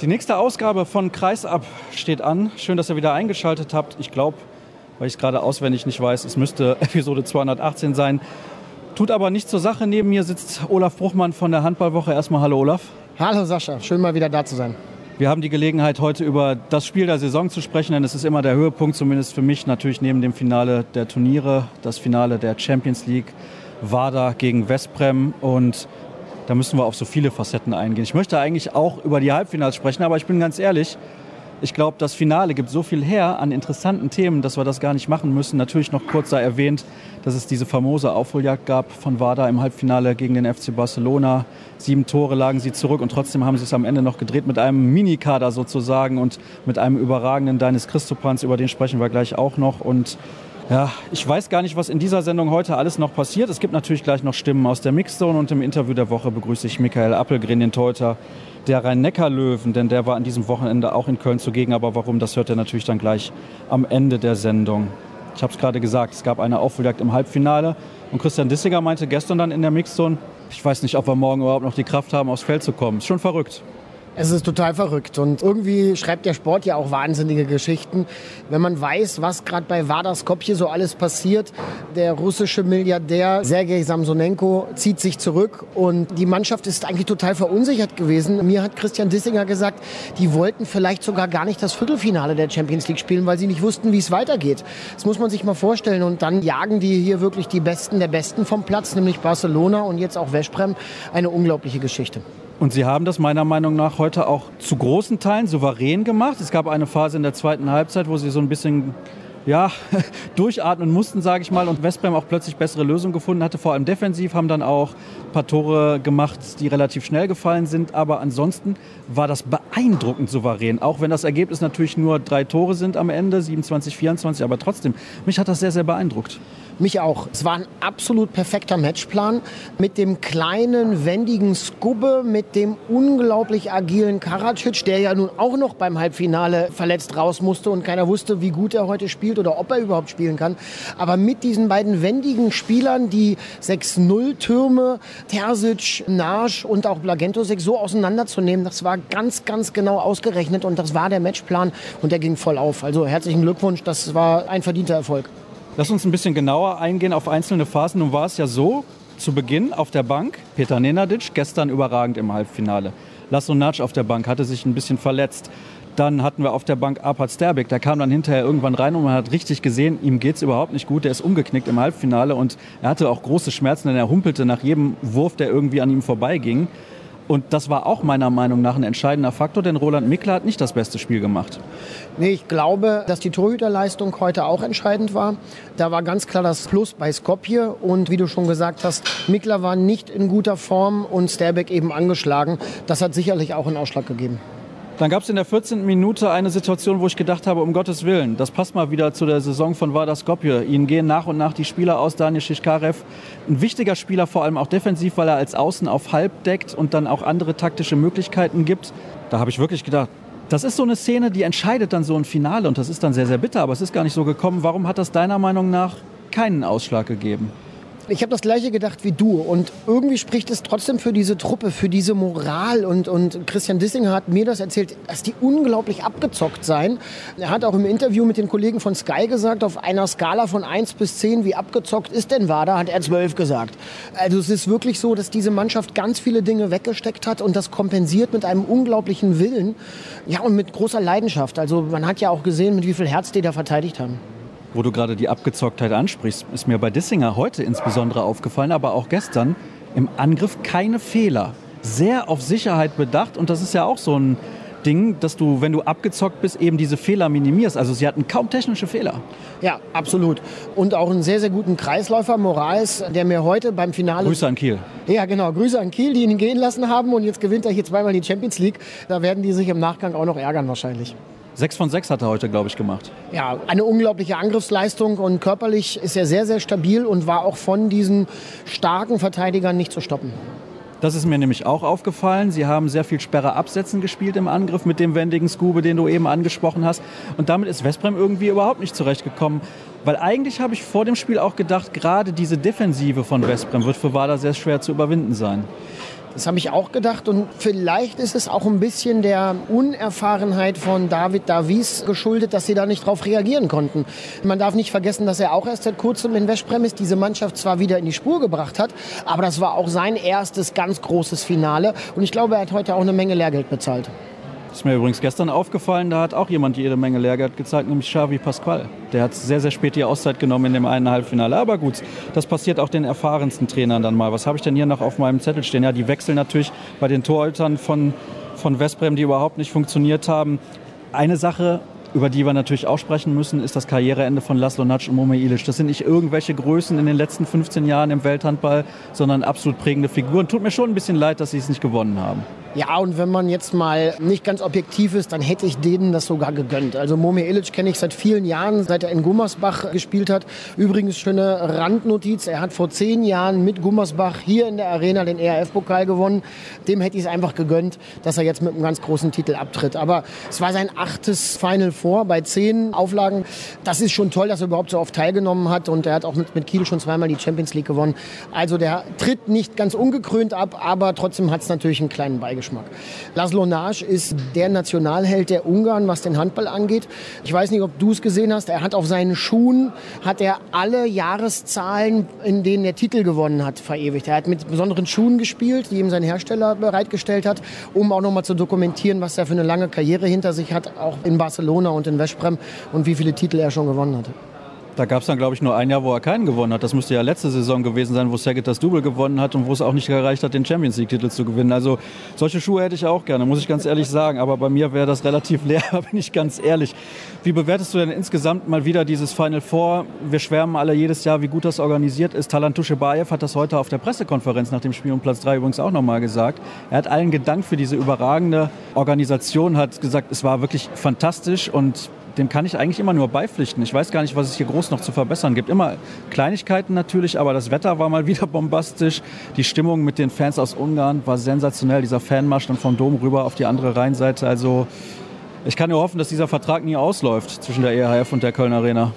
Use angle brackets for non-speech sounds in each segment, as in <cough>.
Die nächste Ausgabe von Kreisab steht an. Schön, dass ihr wieder eingeschaltet habt. Ich glaube, weil ich es gerade auswendig nicht weiß, es müsste <laughs> Episode 218 sein. Tut aber nichts zur Sache. Neben mir sitzt Olaf Bruchmann von der Handballwoche. Erstmal hallo Olaf. Hallo Sascha, schön mal wieder da zu sein. Wir haben die Gelegenheit, heute über das Spiel der Saison zu sprechen, denn es ist immer der Höhepunkt, zumindest für mich, natürlich neben dem Finale der Turniere, das Finale der Champions League, WADA gegen Westbrem und da müssen wir auf so viele Facetten eingehen. Ich möchte eigentlich auch über die Halbfinals sprechen, aber ich bin ganz ehrlich, ich glaube, das Finale gibt so viel her an interessanten Themen, dass wir das gar nicht machen müssen. Natürlich noch kurz da erwähnt, dass es diese famose Aufholjagd gab von WADA im Halbfinale gegen den FC Barcelona. Sieben Tore lagen sie zurück und trotzdem haben sie es am Ende noch gedreht mit einem Minikader sozusagen und mit einem überragenden Deines Christopans, über den sprechen wir gleich auch noch. Und ja, ich weiß gar nicht, was in dieser Sendung heute alles noch passiert. Es gibt natürlich gleich noch Stimmen aus der Mixzone und im Interview der Woche begrüße ich Michael Appelgren, den Teuter der Rhein-Neckar-Löwen, denn der war an diesem Wochenende auch in Köln zugegen. Aber warum, das hört er natürlich dann gleich am Ende der Sendung. Ich habe es gerade gesagt, es gab eine Aufholjagd im Halbfinale und Christian Dissiger meinte gestern dann in der Mixzone, ich weiß nicht, ob wir morgen überhaupt noch die Kraft haben, aufs Feld zu kommen. Ist schon verrückt. Es ist total verrückt und irgendwie schreibt der Sport ja auch wahnsinnige Geschichten. Wenn man weiß, was gerade bei Vardar Skopje so alles passiert, der russische Milliardär Sergei Samsonenko zieht sich zurück und die Mannschaft ist eigentlich total verunsichert gewesen. Mir hat Christian Dissinger gesagt, die wollten vielleicht sogar gar nicht das Viertelfinale der Champions League spielen, weil sie nicht wussten, wie es weitergeht. Das muss man sich mal vorstellen und dann jagen die hier wirklich die Besten der Besten vom Platz, nämlich Barcelona und jetzt auch Veszprem. Eine unglaubliche Geschichte. Und sie haben das meiner Meinung nach heute auch zu großen Teilen souverän gemacht. Es gab eine Phase in der zweiten Halbzeit, wo sie so ein bisschen ja, <laughs> durchatmen mussten, sage ich mal, und Westbrem auch plötzlich bessere Lösungen gefunden hatte. Vor allem defensiv haben dann auch ein paar Tore gemacht, die relativ schnell gefallen sind. Aber ansonsten war das beeindruckend souverän. Auch wenn das Ergebnis natürlich nur drei Tore sind am Ende, 27, 24. Aber trotzdem, mich hat das sehr, sehr beeindruckt. Mich auch. Es war ein absolut perfekter Matchplan mit dem kleinen, wendigen Skubbe, mit dem unglaublich agilen Karacic, der ja nun auch noch beim Halbfinale verletzt raus musste und keiner wusste, wie gut er heute spielt oder ob er überhaupt spielen kann. Aber mit diesen beiden wendigen Spielern, die 6-0-Türme, Terzic, Nasch und auch Blagentosek so auseinanderzunehmen, das war ganz, ganz genau ausgerechnet und das war der Matchplan und der ging voll auf. Also herzlichen Glückwunsch, das war ein verdienter Erfolg. Lass uns ein bisschen genauer eingehen auf einzelne Phasen. Nun war es ja so, zu Beginn auf der Bank, Peter Nenadic, gestern überragend im Halbfinale. Lasso Natsch auf der Bank hatte sich ein bisschen verletzt. Dann hatten wir auf der Bank Arpad Sterbik, der kam dann hinterher irgendwann rein und man hat richtig gesehen, ihm geht es überhaupt nicht gut. Der ist umgeknickt im Halbfinale und er hatte auch große Schmerzen, denn er humpelte nach jedem Wurf, der irgendwie an ihm vorbeiging. Und das war auch meiner Meinung nach ein entscheidender Faktor, denn Roland Mickler hat nicht das beste Spiel gemacht. Nee, ich glaube, dass die Torhüterleistung heute auch entscheidend war. Da war ganz klar das Plus bei Skopje und wie du schon gesagt hast, Mickler war nicht in guter Form und Sterbeck eben angeschlagen. Das hat sicherlich auch einen Ausschlag gegeben. Dann gab es in der 14. Minute eine Situation, wo ich gedacht habe, um Gottes Willen, das passt mal wieder zu der Saison von Vardar Skopje. Ihnen gehen nach und nach die Spieler aus. Daniel Shishkarev, ein wichtiger Spieler, vor allem auch defensiv, weil er als Außen auf Halb deckt und dann auch andere taktische Möglichkeiten gibt. Da habe ich wirklich gedacht, das ist so eine Szene, die entscheidet dann so ein Finale und das ist dann sehr, sehr bitter, aber es ist gar nicht so gekommen. Warum hat das deiner Meinung nach keinen Ausschlag gegeben? Ich habe das gleiche gedacht wie du und irgendwie spricht es trotzdem für diese Truppe, für diese Moral und, und Christian Dissinger hat mir das erzählt, dass die unglaublich abgezockt seien. Er hat auch im Interview mit den Kollegen von Sky gesagt, auf einer Skala von 1 bis 10, wie abgezockt ist denn Wada, hat er 12 gesagt. Also es ist wirklich so, dass diese Mannschaft ganz viele Dinge weggesteckt hat und das kompensiert mit einem unglaublichen Willen ja, und mit großer Leidenschaft. Also man hat ja auch gesehen, mit wie viel Herz die da verteidigt haben. Wo du gerade die Abgezocktheit ansprichst, ist mir bei Dissinger heute insbesondere aufgefallen, aber auch gestern im Angriff keine Fehler. Sehr auf Sicherheit bedacht und das ist ja auch so ein Ding, dass du, wenn du abgezockt bist, eben diese Fehler minimierst. Also sie hatten kaum technische Fehler. Ja, absolut. Und auch einen sehr, sehr guten Kreisläufer, Moraes, der mir heute beim Finale... Grüße an Kiel. Ja, genau. Grüße an Kiel, die ihn gehen lassen haben. Und jetzt gewinnt er hier zweimal die Champions League. Da werden die sich im Nachgang auch noch ärgern wahrscheinlich. Sechs von sechs hat er heute, glaube ich, gemacht. Ja, eine unglaubliche Angriffsleistung und körperlich ist er sehr, sehr stabil und war auch von diesen starken Verteidigern nicht zu stoppen. Das ist mir nämlich auch aufgefallen. Sie haben sehr viel Sperre absetzen gespielt im Angriff mit dem wendigen Skube, den du eben angesprochen hast. Und damit ist Westbrem irgendwie überhaupt nicht zurechtgekommen. Weil eigentlich habe ich vor dem Spiel auch gedacht, gerade diese Defensive von Westbrem wird für Wader sehr schwer zu überwinden sein. Das habe ich auch gedacht und vielleicht ist es auch ein bisschen der Unerfahrenheit von David Davies geschuldet, dass sie da nicht darauf reagieren konnten. Man darf nicht vergessen, dass er auch erst seit kurzem in Westpremis diese Mannschaft zwar wieder in die Spur gebracht hat, aber das war auch sein erstes ganz großes Finale und ich glaube, er hat heute auch eine Menge Lehrgeld bezahlt. Ist mir übrigens gestern aufgefallen, da hat auch jemand jede Menge Lehrgeld gezeigt, nämlich Xavi Pascual. Der hat sehr, sehr spät die Auszeit genommen in dem einen Halbfinale. Aber gut, das passiert auch den erfahrensten Trainern dann mal. Was habe ich denn hier noch auf meinem Zettel stehen? Ja, die wechseln natürlich bei den Torhütern von, von Westbrem, die überhaupt nicht funktioniert haben. Eine Sache, über die wir natürlich auch sprechen müssen, ist das Karriereende von Laszlo Natsch und Mome Ilic. Das sind nicht irgendwelche Größen in den letzten 15 Jahren im Welthandball, sondern absolut prägende Figuren. Tut mir schon ein bisschen leid, dass sie es nicht gewonnen haben. Ja, und wenn man jetzt mal nicht ganz objektiv ist, dann hätte ich denen das sogar gegönnt. Also Momi Ilic kenne ich seit vielen Jahren, seit er in Gummersbach gespielt hat. Übrigens schöne Randnotiz, er hat vor zehn Jahren mit Gummersbach hier in der Arena den ERF-Pokal gewonnen. Dem hätte ich es einfach gegönnt, dass er jetzt mit einem ganz großen Titel abtritt. Aber es war sein achtes Final Four bei zehn Auflagen. Das ist schon toll, dass er überhaupt so oft teilgenommen hat. Und er hat auch mit, Kiel schon zweimal die Champions League gewonnen. Also der tritt nicht ganz ungekrönt ab, aber trotzdem hat es natürlich einen kleinen Beigeschmack. Laszlo Nasch ist der Nationalheld der Ungarn, was den Handball angeht. Ich weiß nicht, ob du es gesehen hast. Er hat auf seinen Schuhen hat er alle Jahreszahlen, in denen er Titel gewonnen hat, verewigt. Er hat mit besonderen Schuhen gespielt, die ihm sein Hersteller bereitgestellt hat, um auch nochmal zu dokumentieren, was er für eine lange Karriere hinter sich hat, auch in Barcelona und in Westbrem und wie viele Titel er schon gewonnen hat. Da gab es dann, glaube ich, nur ein Jahr, wo er keinen gewonnen hat. Das müsste ja letzte Saison gewesen sein, wo Saget das Double gewonnen hat und wo es auch nicht gereicht hat, den Champions League-Titel zu gewinnen. Also solche Schuhe hätte ich auch gerne, muss ich ganz ehrlich sagen. Aber bei mir wäre das relativ <laughs> leer, bin ich ganz ehrlich. Wie bewertest du denn insgesamt mal wieder dieses Final Four? Wir schwärmen alle jedes Jahr, wie gut das organisiert ist. Talan Tuschebaev hat das heute auf der Pressekonferenz nach dem Spiel um Platz 3 übrigens auch nochmal gesagt. Er hat allen gedankt für diese überragende Organisation, hat gesagt, es war wirklich fantastisch und dem kann ich eigentlich immer nur beipflichten. Ich weiß gar nicht, was es hier groß noch zu verbessern gibt. Immer Kleinigkeiten natürlich, aber das Wetter war mal <laughs> wieder bombastisch. Die Stimmung mit den Fans aus Ungarn war sensationell. Dieser Fanmarsch dann vom Dom rüber auf die andere Rheinseite. Also ich kann nur hoffen, dass dieser Vertrag nie ausläuft zwischen der EHF und der Köln Arena.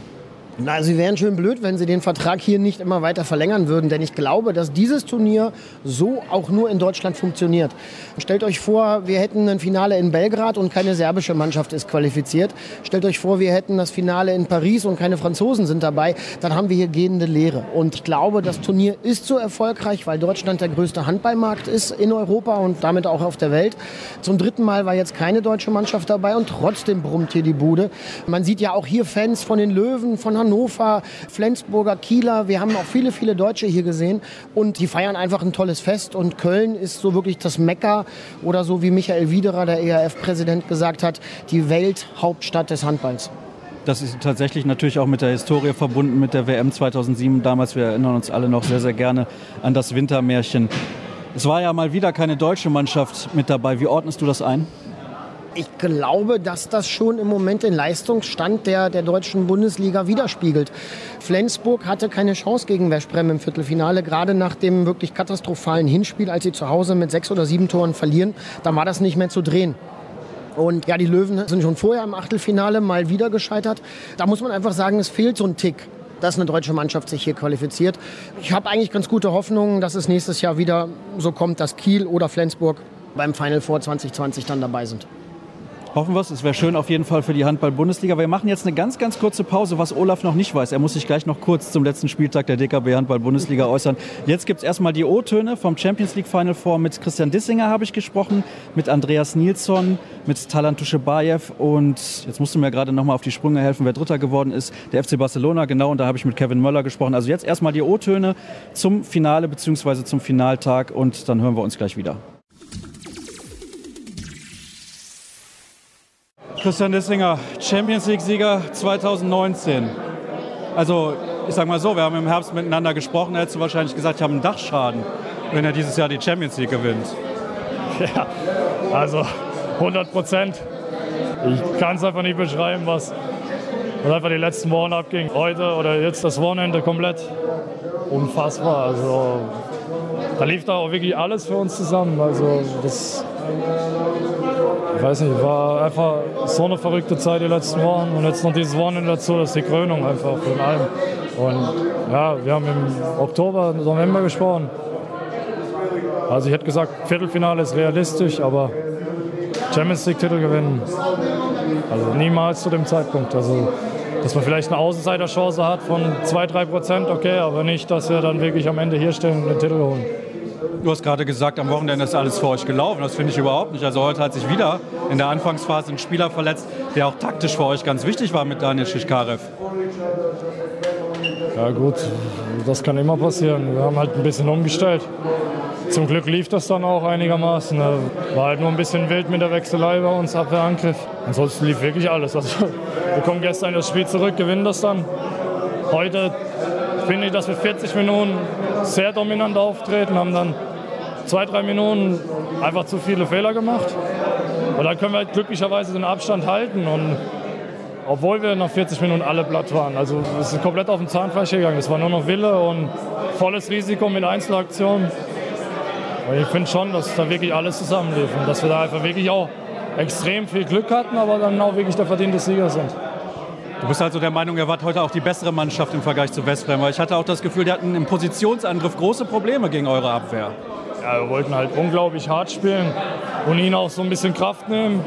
Na, sie wären schön blöd, wenn sie den Vertrag hier nicht immer weiter verlängern würden, denn ich glaube, dass dieses Turnier so auch nur in Deutschland funktioniert. Stellt euch vor, wir hätten ein Finale in Belgrad und keine serbische Mannschaft ist qualifiziert. Stellt euch vor, wir hätten das Finale in Paris und keine Franzosen sind dabei. Dann haben wir hier gehende Lehre. Und ich glaube, das Turnier ist so erfolgreich, weil Deutschland der größte Handballmarkt ist in Europa und damit auch auf der Welt. Zum dritten Mal war jetzt keine deutsche Mannschaft dabei und trotzdem brummt hier die Bude. Man sieht ja auch hier Fans von den Löwen, von Hannover, Flensburger, Kieler. Wir haben auch viele, viele Deutsche hier gesehen und die feiern einfach ein tolles Fest. Und Köln ist so wirklich das Mekka oder so wie Michael Wiederer, der ERF-Präsident, gesagt hat, die Welthauptstadt des Handballs. Das ist tatsächlich natürlich auch mit der Historie verbunden, mit der WM 2007 damals. Wir erinnern uns alle noch sehr, sehr gerne an das Wintermärchen. Es war ja mal wieder keine deutsche Mannschaft mit dabei. Wie ordnest du das ein? Ich glaube, dass das schon im Moment den Leistungsstand der, der deutschen Bundesliga widerspiegelt. Flensburg hatte keine Chance gegen Westbrem im Viertelfinale, gerade nach dem wirklich katastrophalen Hinspiel, als sie zu Hause mit sechs oder sieben Toren verlieren. Da war das nicht mehr zu drehen. Und ja, die Löwen sind schon vorher im Achtelfinale mal wieder gescheitert. Da muss man einfach sagen, es fehlt so ein Tick dass eine deutsche Mannschaft sich hier qualifiziert. Ich habe eigentlich ganz gute Hoffnung, dass es nächstes Jahr wieder so kommt, dass Kiel oder Flensburg beim Final Four 2020 dann dabei sind. Hoffen wir es. Es wäre schön auf jeden Fall für die Handball-Bundesliga. Wir machen jetzt eine ganz, ganz kurze Pause, was Olaf noch nicht weiß. Er muss sich gleich noch kurz zum letzten Spieltag der DKB Handball-Bundesliga äußern. Jetzt gibt es erstmal die O-Töne vom Champions League Final Four. Mit Christian Dissinger habe ich gesprochen, mit Andreas Nilsson, mit Talan Tuschebaev und jetzt musst du mir gerade nochmal auf die Sprünge helfen, wer Dritter geworden ist. Der FC Barcelona, genau. Und da habe ich mit Kevin Möller gesprochen. Also jetzt erstmal die O-Töne zum Finale bzw. zum Finaltag und dann hören wir uns gleich wieder. Christian Dissinger, Champions League-Sieger 2019. Also, ich sag mal so, wir haben im Herbst miteinander gesprochen. Hättest du wahrscheinlich gesagt, ich habe einen Dachschaden, wenn er dieses Jahr die Champions League gewinnt. <laughs> Ja, also 100 Prozent. Ich kann es einfach nicht beschreiben, was, was einfach die letzten Wochen abging. Heute oder jetzt das Wochenende komplett unfassbar. Also, da lief da auch wirklich alles für uns zusammen. Also, das weiß nicht, war einfach so eine verrückte Zeit die letzten Wochen und jetzt noch dieses Wochenende dazu, das ist die Krönung einfach von allem. Und ja, wir haben im Oktober, November gesprochen. Also ich hätte gesagt, Viertelfinale ist realistisch, aber Champions League-Titel gewinnen, also niemals zu dem Zeitpunkt. Also dass man vielleicht eine Außenseiterchance hat von 2-3 Prozent, okay, aber nicht, dass wir dann wirklich am Ende hier stehen und den Titel holen. Du hast gerade gesagt, am Wochenende ist alles für euch gelaufen. Das finde ich überhaupt nicht. Also heute hat sich wieder in der Anfangsphase ein Spieler verletzt, der auch taktisch für euch ganz wichtig war mit Daniel Schischkarev. Ja gut, das kann immer passieren. Wir haben halt ein bisschen umgestellt. Zum Glück lief das dann auch einigermaßen. War halt nur ein bisschen wild mit der Wechselei bei uns, Abwehrangriff. Ansonsten lief wirklich alles. Also, wir kommen gestern das Spiel zurück, gewinnen das dann. Heute finde ich, dass wir 40 Minuten sehr dominant auftreten, haben dann zwei, drei Minuten einfach zu viele Fehler gemacht. Und dann können wir glücklicherweise den Abstand halten. Und obwohl wir nach 40 Minuten alle platt waren. Also es ist komplett auf den Zahnfleisch gegangen. Das war nur noch Wille und volles Risiko mit Einzelaktionen. Und ich finde schon, dass da wirklich alles zusammenlief und dass wir da einfach wirklich auch extrem viel Glück hatten, aber dann auch wirklich der verdiente Sieger sind. Du bist also der Meinung, er war heute auch die bessere Mannschaft im Vergleich zu Westbrem, weil ich hatte auch das Gefühl, die hatten im Positionsangriff große Probleme gegen eure Abwehr. Ja, wir wollten halt unglaublich hart spielen und ihnen auch so ein bisschen Kraft nehmen.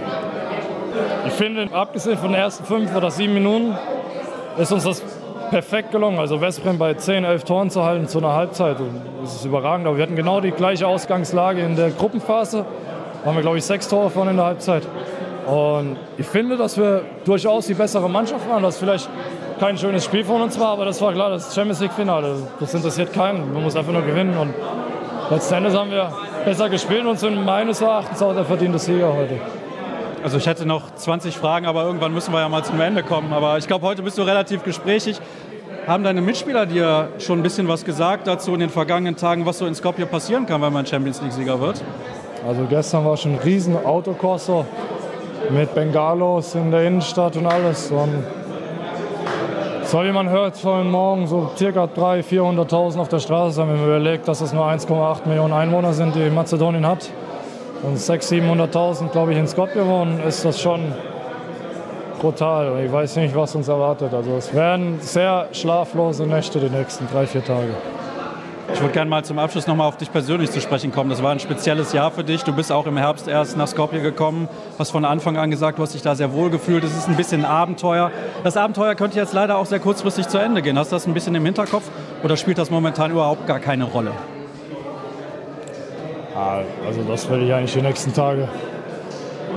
Ich finde, abgesehen von den ersten fünf oder sieben Minuten, ist uns das perfekt gelungen. Also Westbrem bei 10, 11 Toren zu halten zu einer Halbzeit, das ist überragend. Aber wir hatten genau die gleiche Ausgangslage in der Gruppenphase. Da haben wir, glaube ich, sechs Tore vorne in der Halbzeit. Und ich finde, dass wir durchaus die bessere Mannschaft waren. Das vielleicht kein schönes Spiel von uns war, aber das war klar, das Champions League-Finale. Das interessiert keinen. Man muss einfach nur gewinnen. Und letzten Endes haben wir besser gespielt und sind meines Erachtens auch der verdiente Sieger heute. Also ich hätte noch 20 Fragen, aber irgendwann müssen wir ja mal zum Ende kommen. Aber ich glaube, heute bist du relativ gesprächig. Haben deine Mitspieler dir schon ein bisschen was gesagt dazu in den vergangenen Tagen, was so in Skopje passieren kann, wenn man Champions League-Sieger wird? Also gestern war schon ein riesen Autokorso mit Bengalos in der Innenstadt und alles. Und so wie man hört, sollen morgen so circa 300.000, 400.000 auf der Straße sein, wenn man überlegt, dass es nur 1,8 Millionen Einwohner sind, die Mazedonien hat und 600.000, 700.000, glaube ich, in Skopje wohnen, ist das schon brutal. Ich weiß nicht, was uns erwartet. Also es werden sehr schlaflose Nächte die nächsten drei, vier Tage. Ich würde gerne mal zum Abschluss noch mal auf dich persönlich zu sprechen kommen. Das war ein spezielles Jahr für dich. Du bist auch im Herbst erst nach Skopje gekommen, hast von Anfang an gesagt, du hast dich da sehr wohl gefühlt. Es ist ein bisschen ein Abenteuer. Das Abenteuer könnte jetzt leider auch sehr kurzfristig zu Ende gehen. Hast du das ein bisschen im Hinterkopf oder spielt das momentan überhaupt gar keine Rolle? Also das werde ich eigentlich die nächsten Tage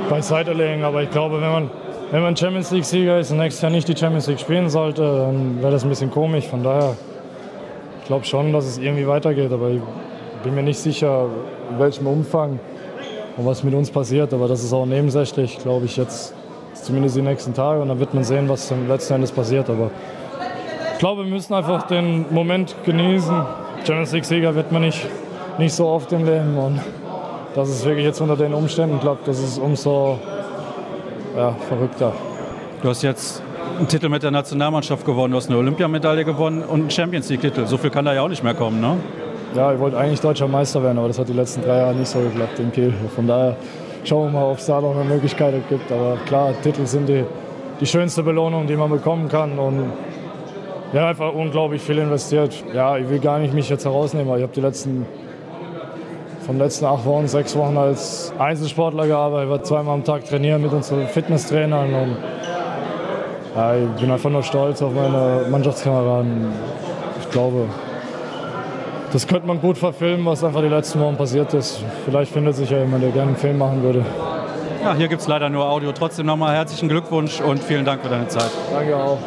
beiseite legen. Aber ich glaube, wenn man, wenn man Champions League-Sieger ist und nächstes Jahr nicht die Champions League spielen sollte, dann wäre das ein bisschen komisch. Von daher, glaube schon, dass es irgendwie weitergeht. Aber ich bin mir nicht sicher, in welchem Umfang und was mit uns passiert. Aber das ist auch nebensächlich, glaube ich, jetzt zumindest die nächsten Tage. Und dann wird man sehen, was dann letzten Endes passiert. Aber ich glaube, wir müssen einfach den Moment genießen. Champions League-Sieger wird man nicht nicht so oft im Leben. Und das ist wirklich jetzt unter den Umständen klappt, das ist umso ja, verrückter. Du hast jetzt einen Titel mit der Nationalmannschaft gewonnen, du hast eine Olympiamedaille gewonnen und einen Champions League-Titel. So viel kann da ja auch nicht mehr kommen, ne? Ja, ich wollte eigentlich deutscher Meister werden, aber das hat die letzten drei Jahre nicht so geklappt in Kiel. Von daher schauen wir mal, ob es da noch eine Möglichkeit gibt. Aber klar, Titel sind die, die schönste Belohnung, die man bekommen kann. Und haben einfach unglaublich viel investiert. Ja, ich will gar nicht mich jetzt herausnehmen, aber ich habe die letzten von letzten acht Wochen, sechs Wochen als Einzelsportler gearbeitet. Ich war zweimal am Tag trainieren mit unseren Fitnesstrainern. Und, ja, ich bin einfach nur stolz auf meine Mannschaftskameraden. Ich glaube, das könnte man gut verfilmen, was einfach die letzten Wochen passiert ist. Vielleicht findet sich ja jemand, der gerne einen Film machen würde. Ja, hier gibt es leider nur Audio. Trotzdem nochmal herzlichen Glückwunsch und vielen Dank für deine Zeit. Danke auch.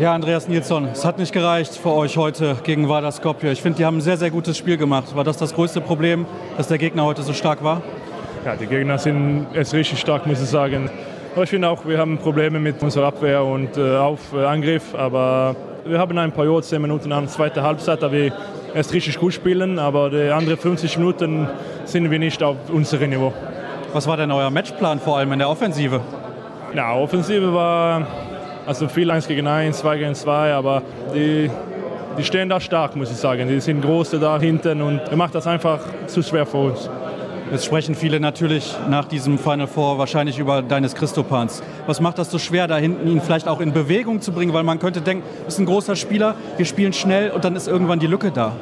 Ja, Andreas Nilsson, es hat nicht gereicht für euch heute gegen Vardar Skopje. Ich finde, die haben ein sehr, sehr gutes Spiel gemacht. War das das größte Problem, dass der Gegner heute so stark war? Ja, die Gegner sind jetzt richtig stark, muss ich sagen. Aber ich finde auch, wir haben Probleme mit unserer Abwehr und äh, auf äh, Angriff. Aber wir haben ein paar Jahre, 10 Minuten an der zweiten Halbzeit, da wir erst richtig gut spielen. Aber die anderen 50 Minuten sind wir nicht auf unserem Niveau. Was war denn euer Matchplan vor allem in der Offensive? Ja, Offensive war also viel 1 gegen 1, 2 gegen 2, aber die, die stehen da stark, muss ich sagen. Die sind große da hinten und macht das einfach zu schwer für uns. Jetzt sprechen viele natürlich nach diesem Final Four wahrscheinlich über deines Christopans. Was macht das so schwer, da hinten ihn vielleicht auch in Bewegung zu bringen? Weil man könnte denken, ist ein großer Spieler, wir spielen schnell und dann ist irgendwann die Lücke da.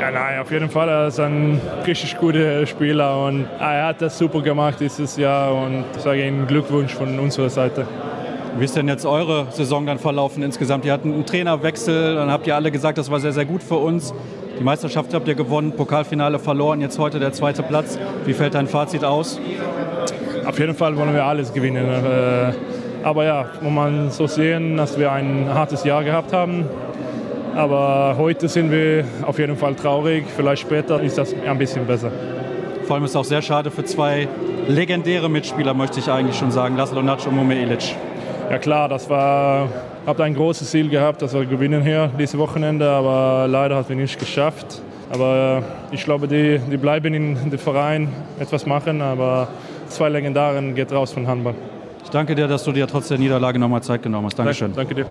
Ja, nein, auf jeden Fall. Er ist ein richtig guter Spieler und er hat das super gemacht dieses Jahr und ich sage Ihnen Glückwunsch von unserer Seite. Wie ist denn jetzt eure Saison dann verlaufen insgesamt? Ihr hattet einen Trainerwechsel, dann habt ihr alle gesagt, das war sehr, sehr gut für uns. Die Meisterschaft habt ihr gewonnen, Pokalfinale verloren, jetzt heute der zweite Platz. Wie fällt dein Fazit aus? Auf jeden Fall wollen wir alles gewinnen. Äh, aber ja, muss man so sehen, dass wir ein hartes Jahr gehabt haben. Aber heute sind wir auf jeden Fall traurig. Vielleicht später ist das ein bisschen besser. Vor allem ist es auch sehr schade für zwei legendäre Mitspieler, möchte ich eigentlich schon sagen, Laszlo Natsch und Mume Ilic. Ja klar, das war, habe ein großes Ziel gehabt, dass wir gewinnen hier dieses Wochenende, aber leider hat wir nicht geschafft. Aber äh, ich glaube, die, die bleiben in dem Verein etwas machen, aber zwei Legendaren geht raus von Handball. Ich danke dir, dass du dir trotz der Niederlage nochmal Zeit genommen hast. Dankeschön. Danke dir.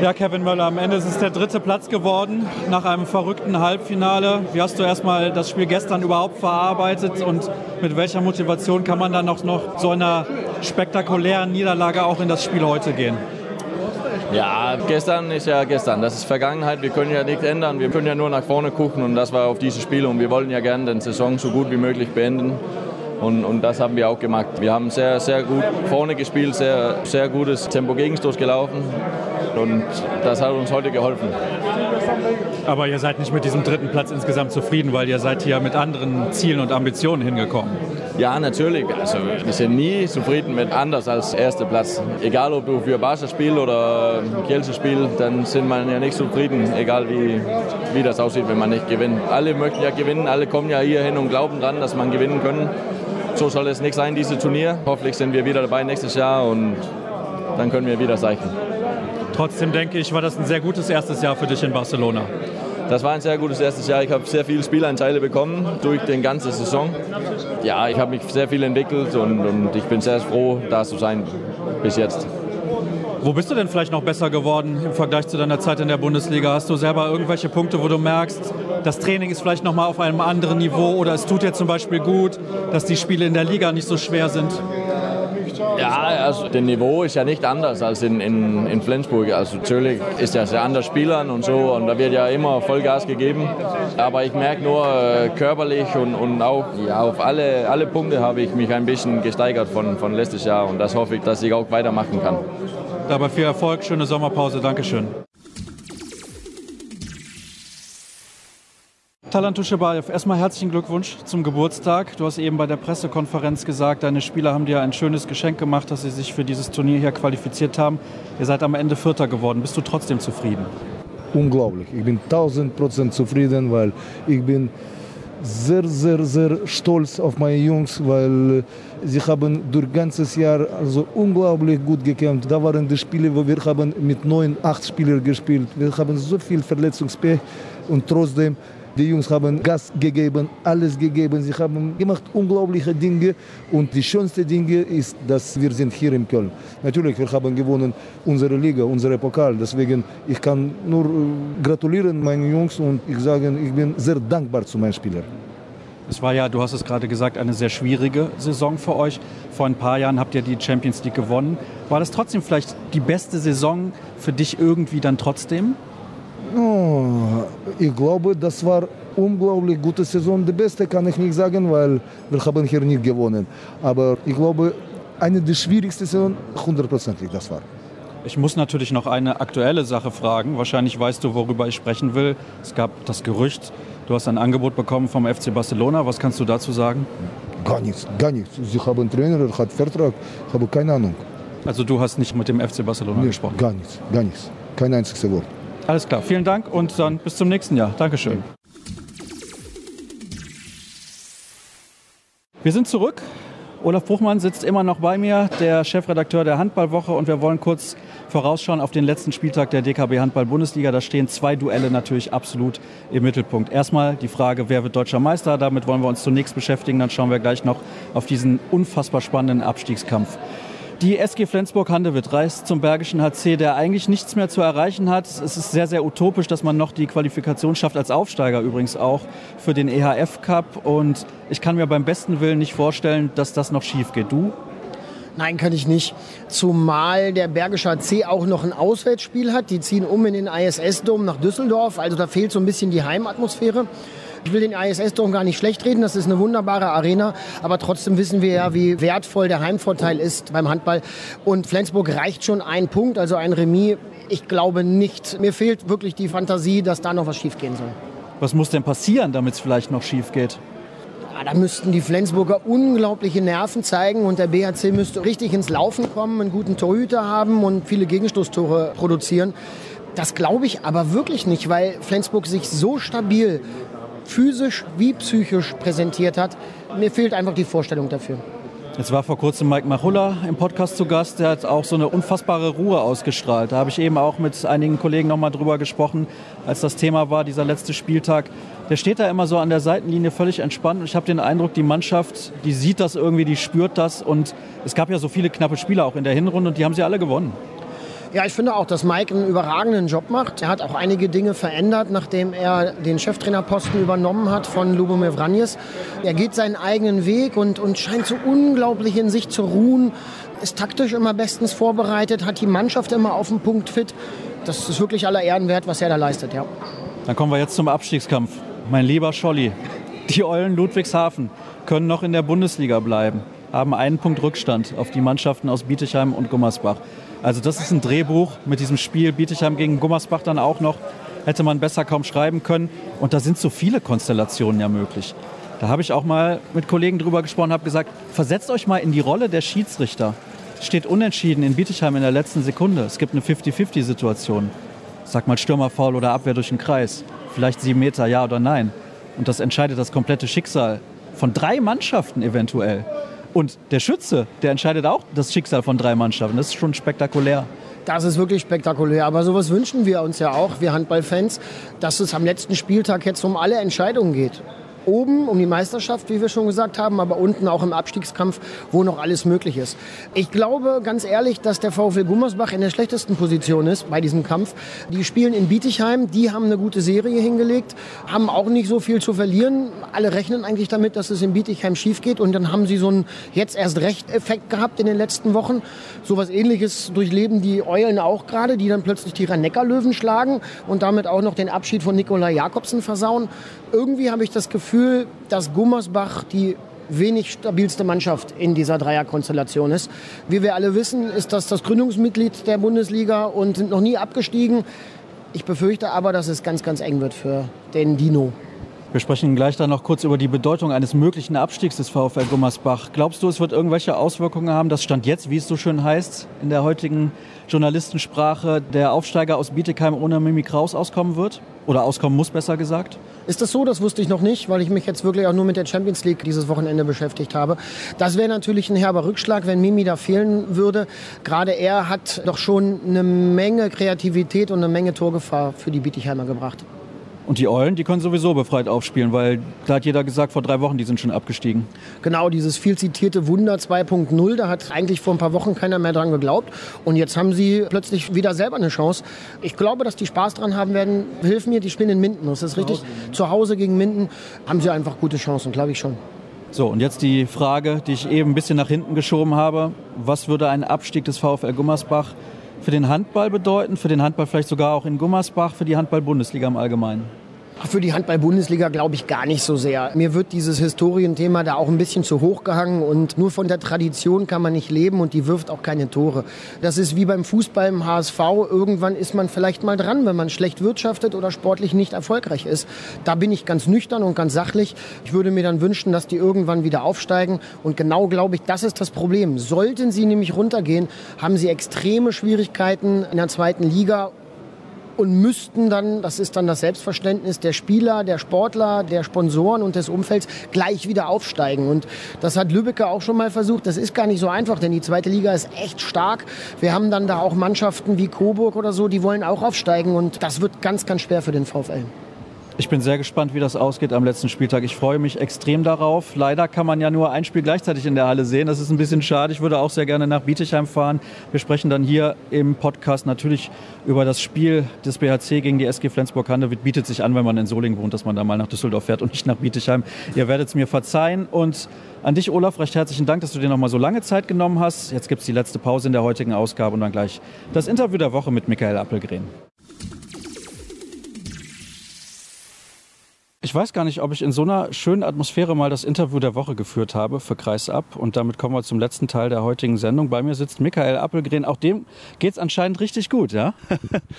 Ja, Kevin Möller, am Ende ist es der dritte Platz geworden nach einem verrückten Halbfinale. Wie hast du erstmal das Spiel gestern überhaupt verarbeitet und mit welcher Motivation kann man dann noch, noch so einer spektakulären Niederlage auch in das Spiel heute gehen? Ja, gestern ist ja gestern. Das ist Vergangenheit. Wir können ja nichts ändern. Wir können ja nur nach vorne gucken und das war auf dieses Spiel und wir wollen ja gerne die Saison so gut wie möglich beenden. Und, und, das haben wir auch gemacht. Wir haben sehr, sehr gut vorne gespielt, sehr, sehr gutes Tempo-Gegenstoß gelaufen. Und das hat uns heute geholfen. Aber ihr seid nicht mit diesem dritten Platz insgesamt zufrieden, weil ihr seid hier mit anderen Zielen und Ambitionen hingekommen. Ja, natürlich. Also, wir sind nie zufrieden mit anders als erster Platz. Egal, ob du für Barca spielst oder Kielce spielst, dann sind wir ja nicht zufrieden, egal wie, wie das aussieht, wenn man nicht gewinnt. Alle möchten ja gewinnen, alle kommen ja hier hin und glauben dran, dass man gewinnen können. So soll es nicht sein, dieses Turnier. Hoffentlich sind wir wieder dabei nächstes Jahr und dann können wir wieder zeichnen. Trotzdem denke ich, war das ein sehr gutes erstes Jahr für dich in Barcelona. Das war ein sehr gutes erstes Jahr. Ich habe sehr viele Spielanteile bekommen durch die ganze Saison. Ja, ich habe mich sehr viel entwickelt und, und ich bin sehr froh, da zu sein bis jetzt. Wo bist du denn vielleicht noch besser geworden im Vergleich zu deiner Zeit in der Bundesliga? Hast du selber irgendwelche Punkte, wo du merkst, das Training ist vielleicht noch mal auf einem anderen Niveau oder es tut dir zum Beispiel gut, dass die Spiele in der Liga nicht so schwer sind? Ja, also das Niveau ist ja nicht anders als in, in, in Flensburg. Also natürlich ist ja sehr anders Spielern und so und da wird ja immer Vollgas gegeben. Aber ich merke nur äh, körperlich und, und auch ja, auf alle, alle Punkte habe ich mich ein bisschen gesteigert von, von letztes Jahr und das hoffe ich, dass ich auch weitermachen kann. Dabei viel Erfolg, schöne Sommerpause, Dankeschön. Talan Tuschebaev, erstmal herzlichen Glückwunsch zum Geburtstag. Du hast eben bei der Pressekonferenz gesagt, deine Spieler haben dir ein schönes Geschenk gemacht, dass sie sich für dieses Turnier hier qualifiziert haben. Ihr seid am Ende Vierter geworden. Bist du trotzdem zufrieden? Unglaublich. Ich bin 1000 Prozent zufrieden, weil ich bin sehr, sehr, sehr stolz auf meine Jungs, weil sie haben durch ganzes Jahr also unglaublich gut gekämpft. Da waren die Spiele, wo wir haben mit neun, acht Spielern gespielt. Wir haben so viel Verletzungspech und trotzdem die Jungs haben Gas gegeben, alles gegeben. Sie haben gemacht unglaubliche Dinge. Und die schönste Dinge ist, dass wir sind hier in Köln. Natürlich, wir haben gewonnen unsere Liga, unsere Pokal. Deswegen, ich kann nur äh, gratulieren meinen Jungs und ich sage, ich bin sehr dankbar zu meinen Spielern. Es war ja, du hast es gerade gesagt, eine sehr schwierige Saison für euch. Vor ein paar Jahren habt ihr die Champions League gewonnen. War das trotzdem vielleicht die beste Saison für dich irgendwie dann trotzdem? Oh, ich glaube, das war unglaublich gute Saison. Die beste kann ich nicht sagen, weil wir haben hier nicht gewonnen. Aber ich glaube, eine der schwierigsten Saison, hundertprozentig das war. Ich muss natürlich noch eine aktuelle Sache fragen. Wahrscheinlich weißt du, worüber ich sprechen will. Es gab das Gerücht, du hast ein Angebot bekommen vom FC Barcelona. Was kannst du dazu sagen? Gar nichts, gar nichts. Sie haben einen Trainer, er hat Vertrag, ich habe keine Ahnung. Also du hast nicht mit dem FC Barcelona Nee, gesprochen? Gar nichts, gar nichts. Kein einziges Wort. Alles klar, vielen Dank und dann bis zum nächsten Jahr. Dankeschön. Wir sind zurück. Olaf Bruchmann sitzt immer noch bei mir, der Chefredakteur der Handballwoche und wir wollen kurz vorausschauen auf den letzten Spieltag der DKB Handball Bundesliga. Da stehen zwei Duelle natürlich absolut im Mittelpunkt. Erstmal die Frage, wer wird deutscher Meister? Damit wollen wir uns zunächst beschäftigen. Dann schauen wir gleich noch auf diesen unfassbar spannenden Abstiegskampf. Die SG Flensburg-Handewitt reist zum Bergischen HC, der eigentlich nichts mehr zu erreichen hat. Es ist sehr, sehr utopisch, dass man noch die Qualifikation schafft, als Aufsteiger übrigens auch, für den EHF Cup. Und ich kann mir beim besten Willen nicht vorstellen, dass das noch schief geht. Du? Nein, kann ich nicht. Zumal der Bergische HC auch noch ein Auswärtsspiel hat. Die ziehen um in den ISS-Dom nach Düsseldorf. Also da fehlt so ein bisschen die Heimatmosphäre. Ich will den ISS-Dom gar nicht schlecht reden, das ist eine wunderbare Arena, aber trotzdem wissen wir ja, wie wertvoll der Heimvorteil ist beim Handball. Und Flensburg reicht schon ein Punkt, also ein Remis. Ich glaube nicht. Mir fehlt wirklich die Fantasie, dass da noch was schiefgehen soll. Was muss denn passieren, damit es vielleicht noch schief geht? Ja, da müssten die Flensburger unglaubliche Nerven zeigen und der BHC müsste richtig ins Laufen kommen, einen guten Torhüter haben und viele Gegenstoßtore produzieren. Das glaube ich aber wirklich nicht, weil Flensburg sich so stabil physisch wie psychisch präsentiert hat. Mir fehlt einfach die Vorstellung dafür. Jetzt war vor kurzem Mike Machulla im Podcast zu Gast. Der hat auch so eine unfassbare Ruhe ausgestrahlt. Da habe ich eben auch mit einigen Kollegen noch mal drüber gesprochen, als das Thema war, dieser letzte Spieltag. Der steht da immer so an der Seitenlinie völlig entspannt. Und ich habe den Eindruck, die Mannschaft, die sieht das irgendwie, die spürt das. Und es gab ja so viele knappe Spieler auch in der Hinrunde und die haben sie alle gewonnen. Ja, ich finde auch, dass Mike einen überragenden Job macht. Er hat auch einige Dinge verändert, nachdem er den Cheftrainerposten übernommen hat von Lubomir Vranjes. Er geht seinen eigenen Weg und, und scheint so unglaublich in sich zu ruhen, ist taktisch immer bestens vorbereitet, hat die Mannschaft immer auf den Punkt fit. Das ist wirklich aller Ehren wert, was er da leistet, ja. Dann kommen wir jetzt zum Abstiegskampf. Mein lieber Scholli, die Eulen Ludwigshafen können noch in der Bundesliga bleiben, haben einen Punkt Rückstand auf die Mannschaften aus Bietigheim und Gummersbach. Also das ist ein Drehbuch mit diesem Spiel Bietigheim gegen Gummersbach dann auch noch. Hätte man besser kaum schreiben können. Und da sind so viele Konstellationen ja möglich. Da habe ich auch mal mit Kollegen drüber gesprochen, habe gesagt, versetzt euch mal in die Rolle der Schiedsrichter. Steht unentschieden in Bietigheim in der letzten Sekunde. Es gibt eine 50-50-Situation. Sag mal Stürmerfaul oder Abwehr durch den Kreis. Vielleicht sieben Meter, ja oder nein. Und das entscheidet das komplette Schicksal von drei Mannschaften eventuell. Und der Schütze, der entscheidet auch das Schicksal von drei Mannschaften. Das ist schon spektakulär. Das ist wirklich spektakulär. Aber sowas wünschen wir uns ja auch, wir Handballfans, dass es am letzten Spieltag jetzt um alle Entscheidungen geht oben um die Meisterschaft, wie wir schon gesagt haben, aber unten auch im Abstiegskampf, wo noch alles möglich ist. Ich glaube ganz ehrlich, dass der VfL Gummersbach in der schlechtesten Position ist bei diesem Kampf. Die spielen in Bietigheim, die haben eine gute Serie hingelegt, haben auch nicht so viel zu verlieren. Alle rechnen eigentlich damit, dass es in Bietigheim schief geht und dann haben sie so einen jetzt erst recht Effekt gehabt in den letzten Wochen. So was ähnliches durchleben die Eulen auch gerade, die dann plötzlich die Rhein-Neckar-Löwen schlagen und damit auch noch den Abschied von Nikolai Jakobsen versauen. Irgendwie habe ich das Gefühl, Gefühl, dass Gummersbach die wenig stabilste Mannschaft in dieser Dreierkonstellation ist. Wie wir alle wissen, ist das das Gründungsmitglied der Bundesliga und sind noch nie abgestiegen. Ich befürchte aber, dass es ganz, ganz eng wird für den Dino. Wir sprechen gleich dann noch kurz über die Bedeutung eines möglichen Abstiegs des VfL Gummersbach. Glaubst du, es wird irgendwelche Auswirkungen haben, das Stand jetzt, wie es so schön heißt, in der heutigen Journalistensprache, der Aufsteiger aus Bietigheim ohne Mimi Kraus auskommen wird? Oder auskommen muss, besser gesagt? Ist das so? Das wusste ich noch nicht, weil ich mich jetzt wirklich auch nur mit der Champions League dieses Wochenende beschäftigt habe. Das wäre natürlich ein herber Rückschlag, wenn Mimi da fehlen würde. Gerade er hat doch schon eine Menge Kreativität und eine Menge Torgefahr für die Bietigheimer gebracht. Und die Eulen, die können sowieso befreit aufspielen, weil da hat jeder gesagt, vor drei Wochen, die sind schon abgestiegen. Genau, dieses viel zitierte Wunder 2.0, da hat eigentlich vor ein paar Wochen keiner mehr dran geglaubt. Und jetzt haben sie plötzlich wieder selber eine Chance. Ich glaube, dass die Spaß dran haben werden. Hilf mir, die spielen in Minden. Das ist richtig. Zu Hause gegen Minden haben sie einfach gute Chancen, glaube ich schon. So, und jetzt die Frage, die ich eben ein bisschen nach hinten geschoben habe. Was würde ein Abstieg des VfL Gummersbach für den Handball bedeuten? Für den Handball vielleicht sogar auch in Gummersbach, für die Handball-Bundesliga im Allgemeinen? Für die Handball-Bundesliga glaube ich gar nicht so sehr. Mir wird dieses Historienthema da auch ein bisschen zu hoch gehangen und nur von der Tradition kann man nicht leben und die wirft auch keine Tore. Das ist wie beim Fußball im HSV. Irgendwann ist man vielleicht mal dran, wenn man schlecht wirtschaftet oder sportlich nicht erfolgreich ist. Da bin ich ganz nüchtern und ganz sachlich. Ich würde mir dann wünschen, dass die irgendwann wieder aufsteigen und genau glaube ich, das ist das Problem. Sollten sie nämlich runtergehen, haben sie extreme Schwierigkeiten in der zweiten Liga und müssten dann, das ist dann das Selbstverständnis der Spieler, der Sportler, der Sponsoren und des Umfelds, gleich wieder aufsteigen. Und das hat Lübbecke auch schon mal versucht. Das ist gar nicht so einfach, denn die zweite Liga ist echt stark. Wir haben dann da auch Mannschaften wie Coburg oder so, die wollen auch aufsteigen und das wird ganz, ganz schwer für den VfL. Ich bin sehr gespannt, wie das ausgeht am letzten Spieltag. Ich freue mich extrem darauf. Leider kann man ja nur ein Spiel gleichzeitig in der Halle sehen. Das ist ein bisschen schade. Ich würde auch sehr gerne nach Bietigheim fahren. Wir sprechen dann hier im Podcast natürlich über das Spiel des BHC gegen die SG Flensburg-Handewitt. Bietet sich an, wenn man in Solingen wohnt, dass man da mal nach Düsseldorf fährt und nicht nach Bietigheim. Ihr werdet es mir verzeihen. Und an dich, Olaf, recht herzlichen Dank, dass du dir noch mal so lange Zeit genommen hast. Jetzt gibt es die letzte Pause in der heutigen Ausgabe und dann gleich das Interview der Woche mit Michael Appelgren. Ich weiß gar nicht, ob ich in so einer schönen Atmosphäre mal das Interview der Woche geführt habe für Kreisab. Und damit kommen wir zum letzten Teil der heutigen Sendung. Bei mir sitzt Michael Appelgren. Auch dem geht es anscheinend richtig gut, ja?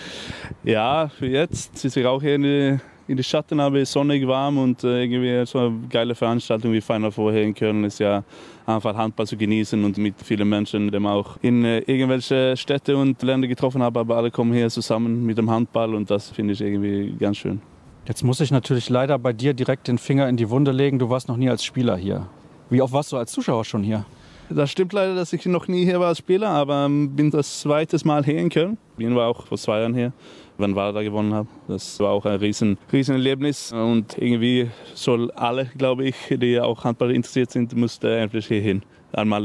<laughs> ja, für jetzt sitze ich auch hier in die, in die Schatten, aber sonnig warm und äh, irgendwie so eine geile Veranstaltung wie Final vorher in Köln ist ja einfach Handball zu genießen und mit vielen Menschen, die man auch in äh, irgendwelche Städte und Länder getroffen habe, aber alle kommen hier zusammen mit dem Handball und das finde ich irgendwie ganz schön. Jetzt muss ich natürlich leider bei dir direkt den Finger in die Wunde legen. Du warst noch nie als Spieler hier. Wie oft warst du als Zuschauer schon hier? Das stimmt leider, dass ich noch nie hier war als Spieler, aber ähm, bin das zweite Mal hier in Köln. Ich war auch vor zwei Jahren hier, wenn Warda gewonnen habe. Das war auch ein riesen, riesen Erlebnis und irgendwie soll alle, glaube ich, die auch Handball interessiert sind, mussten endlich hier hin. Einmal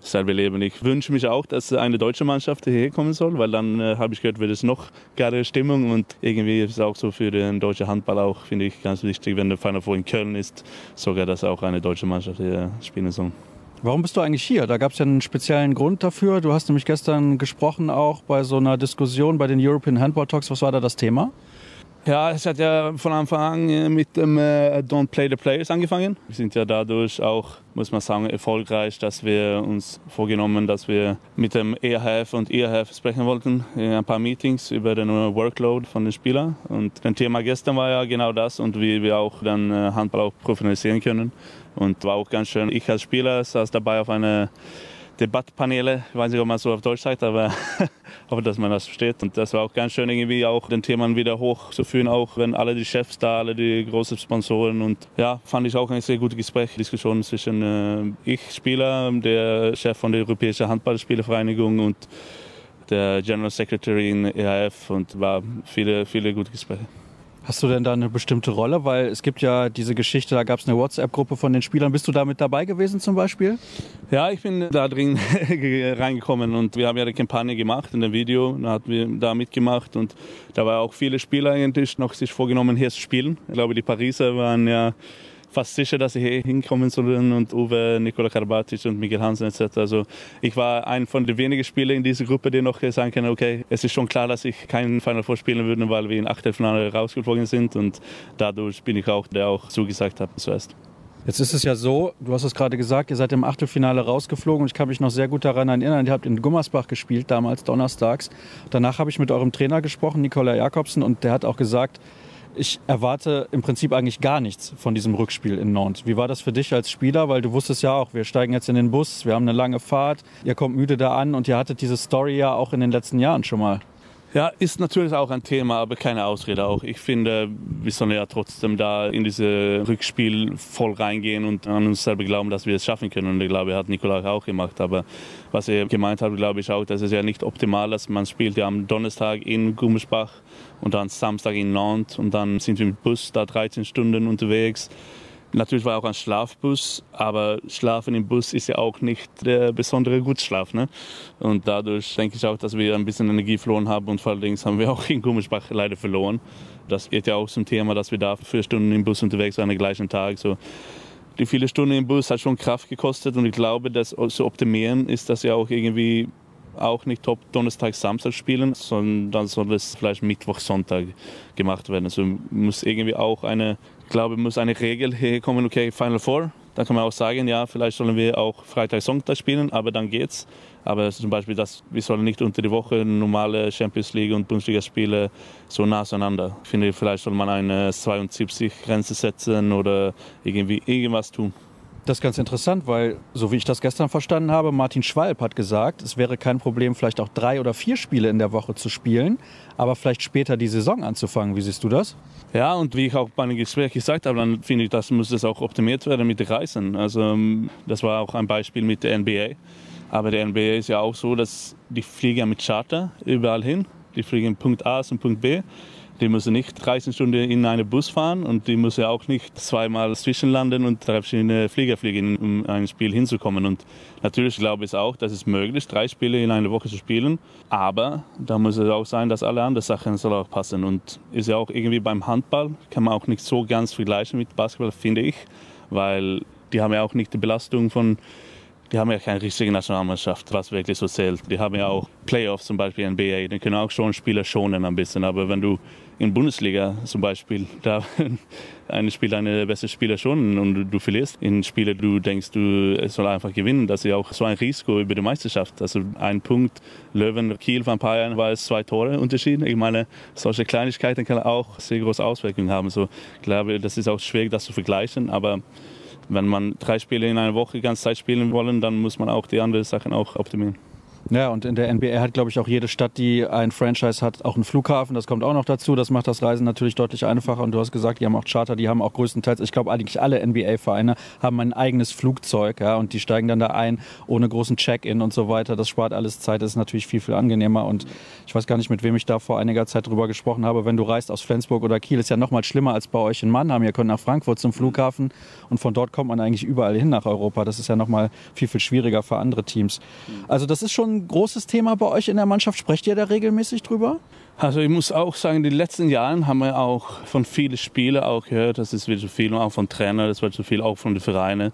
das leben. Ich wünsche mich auch, dass eine deutsche Mannschaft hierher kommen soll, weil dann äh, habe ich gehört, wird es noch geilere Stimmung und irgendwie ist es auch so für den deutschen Handball auch, finde ich, ganz wichtig, wenn der Final Four in Köln ist, sogar, dass auch eine deutsche Mannschaft hier spielen soll. Warum bist du eigentlich hier? Da gab es ja einen speziellen Grund dafür. Du hast nämlich gestern gesprochen auch bei so einer Diskussion bei den European Handball Talks. Was war da das Thema? Ja, es hat ja von Anfang an äh, mit dem äh, Don't Play the Players angefangen. Wir sind ja dadurch auch, muss man sagen, erfolgreich, dass wir uns vorgenommen, dass wir mit dem EHF und EHF sprechen wollten in ein paar Meetings über den Workload von den Spielern. Und das Thema gestern war ja genau das und wie wir auch dann äh, Handball auch professionalisieren können. Und war auch ganz schön. Ich als Spieler saß dabei auf einer Debattpaneele, ich weiß nicht, ob man so auf Deutsch sagt, aber <laughs> hoffe, dass man das versteht. Und das war auch ganz schön, irgendwie auch den Themen wieder hochzuführen, auch wenn alle die Chefs da, alle die großen Sponsoren. Und ja, fand ich auch ein sehr gutes Gespräch, Diskussion zwischen äh, ich, Spieler, der Chef von der Europäischen Handballspielervereinigung und der General Secretary in EHF und war viele, viele gute Gespräche. Hast du denn da eine bestimmte Rolle? Weil es gibt ja diese Geschichte, da gab es eine WhatsApp-Gruppe von den Spielern. Bist du da mit dabei gewesen zum Beispiel? Ja, ich bin da drin <laughs> reingekommen und wir haben ja eine Kampagne gemacht in dem Video. Da hatten wir da mitgemacht und da waren auch viele Spieler eigentlich noch sich vorgenommen, hier zu spielen. Ich glaube, die Pariser waren ja fast sicher, dass sie hier hinkommen sollen und Uwe, Nikola Karabatic und Miguel Hansen etc. Also ich war ein von den wenigen Spielern in dieser Gruppe, die noch sagen können, okay, es ist schon klar, dass ich keinen Final Four spielen würde, weil wir in Achtelfinale rausgeflogen sind und dadurch bin ich auch, der auch zugesagt hat zuerst. Jetzt ist es ja so, du hast es gerade gesagt, ihr seid im Achtelfinale rausgeflogen und ich kann mich noch sehr gut daran erinnern, ihr habt in Gummersbach gespielt, damals donnerstags. Danach habe ich mit eurem Trainer gesprochen, Nikola Jakobsen, und der hat auch gesagt, ich erwarte im Prinzip eigentlich gar nichts von diesem Rückspiel in Nantes. Wie war das für dich als Spieler? Weil du wusstest ja auch, wir steigen jetzt in den Bus, wir haben eine lange Fahrt, ihr kommt müde da an und ihr hattet diese Story ja auch in den letzten Jahren schon mal. Ja, ist natürlich auch ein Thema, aber keine Ausrede auch. Ich finde, wir sollen ja trotzdem da in dieses Rückspiel voll reingehen und an uns selber glauben, dass wir es schaffen können. Und ich glaube, hat Nikolai auch gemacht. Aber was er gemeint hat, glaube ich auch, dass es ja nicht optimal ist. Man spielt ja am Donnerstag in Gummersbach und dann Samstag in Nantes und dann sind wir mit Bus da 13 Stunden unterwegs. Natürlich war auch ein Schlafbus, aber Schlafen im Bus ist ja auch nicht der besondere Gutschlaf. Ne? Und dadurch denke ich auch, dass wir ein bisschen Energie verloren haben und vor allem haben wir auch in Gummersbach leider verloren. Das geht ja auch zum Thema, dass wir da vier Stunden im Bus unterwegs waren am gleichen Tag. So, die viele Stunden im Bus hat schon Kraft gekostet und ich glaube, das zu optimieren ist das ja auch irgendwie auch nicht top Donnerstag, Samstag spielen, sondern dann soll es vielleicht Mittwoch, Sonntag gemacht werden. Also muss irgendwie auch eine, ich glaube, muss eine Regel herkommen, okay, Final Four. Dann kann man auch sagen, ja, vielleicht sollen wir auch Freitag, Sonntag spielen, aber dann geht's. Aber zum Beispiel, dass wir sollen nicht unter die Woche normale Champions League und Bundesliga-Spiele so nah auseinander. Ich finde, vielleicht soll man eine 72-Grenze setzen oder irgendwie irgendwas tun. Das ist ganz interessant, weil, so wie ich das gestern verstanden habe, Martin Schwalb hat gesagt, es wäre kein Problem, vielleicht auch drei oder vier Spiele in der Woche zu spielen, aber vielleicht später die Saison anzufangen. Wie siehst du das? Ja, und wie ich auch bei einem Gespräch gesagt habe, dann finde ich, das muss das auch optimiert werden mit den Reisen. Also, ähm, das war auch ein Beispiel mit der NBA. Aber der NBA ist ja auch so, dass die fliegen mit Charter überall hin. Die fliegen Punkt A zum Punkt B Die müssen nicht 13 Stunden in einen Bus fahren und die müssen auch nicht zweimal zwischenlanden und drei verschiedene Flieger fliegen, um ein Spiel hinzukommen. Und natürlich glaube ich auch, dass es möglich ist, drei Spiele in einer Woche zu spielen. Aber da muss es auch sein, dass alle anderen Sachen soll auch passen. Und ist ja auch irgendwie beim Handball, kann man auch nicht so ganz vergleichen mit Basketball, finde ich. Weil die haben ja auch nicht die Belastung von die haben ja keine richtige Nationalmannschaft, was wirklich so zählt. Die haben ja auch Playoffs zum Beispiel in NBA, die können auch schon Spieler schonen ein bisschen. Aber wenn du in Bundesliga zum Beispiel, da <laughs> ein Spieler eine beste Spieler schonen und du, verlierst in Spiele, du denkst, du soll einfach gewinnen, das ist ja auch so ein Risiko über die Meisterschaft. Also ein Punkt, Löwen, Kiel vor ein paar Jahren war es zwei Tore Unterschied. Ich meine, solche Kleinigkeiten können auch sehr große Auswirkungen haben. So, ich glaube, das ist auch schwierig, das zu vergleichen, aber wenn man drei Spiele in einer Woche ganz Zeit spielen wollen, dann muss man auch die anderen Sachen auch optimieren. Ja, und in der NBA hat, glaube ich, auch jede Stadt, die ein Franchise hat, auch einen Flughafen. Das kommt auch noch dazu. Das macht das Reisen natürlich deutlich einfacher. Und du hast gesagt, die haben auch Charter, die haben auch größtenteils, ich glaube, eigentlich alle NBA-Vereine haben ein eigenes Flugzeug. Ja, und die steigen dann da ein, ohne großen Check-in und so weiter. Das spart alles Zeit. Das ist natürlich viel, viel angenehmer. Und ich weiß gar nicht, mit wem ich da vor einiger Zeit drüber gesprochen habe. Wenn du reist aus Flensburg oder Kiel, ist ja noch mal schlimmer als bei euch in Mannheim. Ihr könnt nach Frankfurt zum Flughafen und von dort kommt man eigentlich überall hin nach Europa. Das ist ja noch mal viel, viel schwieriger für andere Teams. Also das ist schon ein großes Thema bei euch in der Mannschaft? Sprecht ihr da regelmäßig drüber? Also ich muss auch sagen, die letzten Jahre haben wir auch von vielen Spielern auch gehört, das ist wieder zu viel, und auch von Trainern, das wird zu viel, auch von den Vereinen.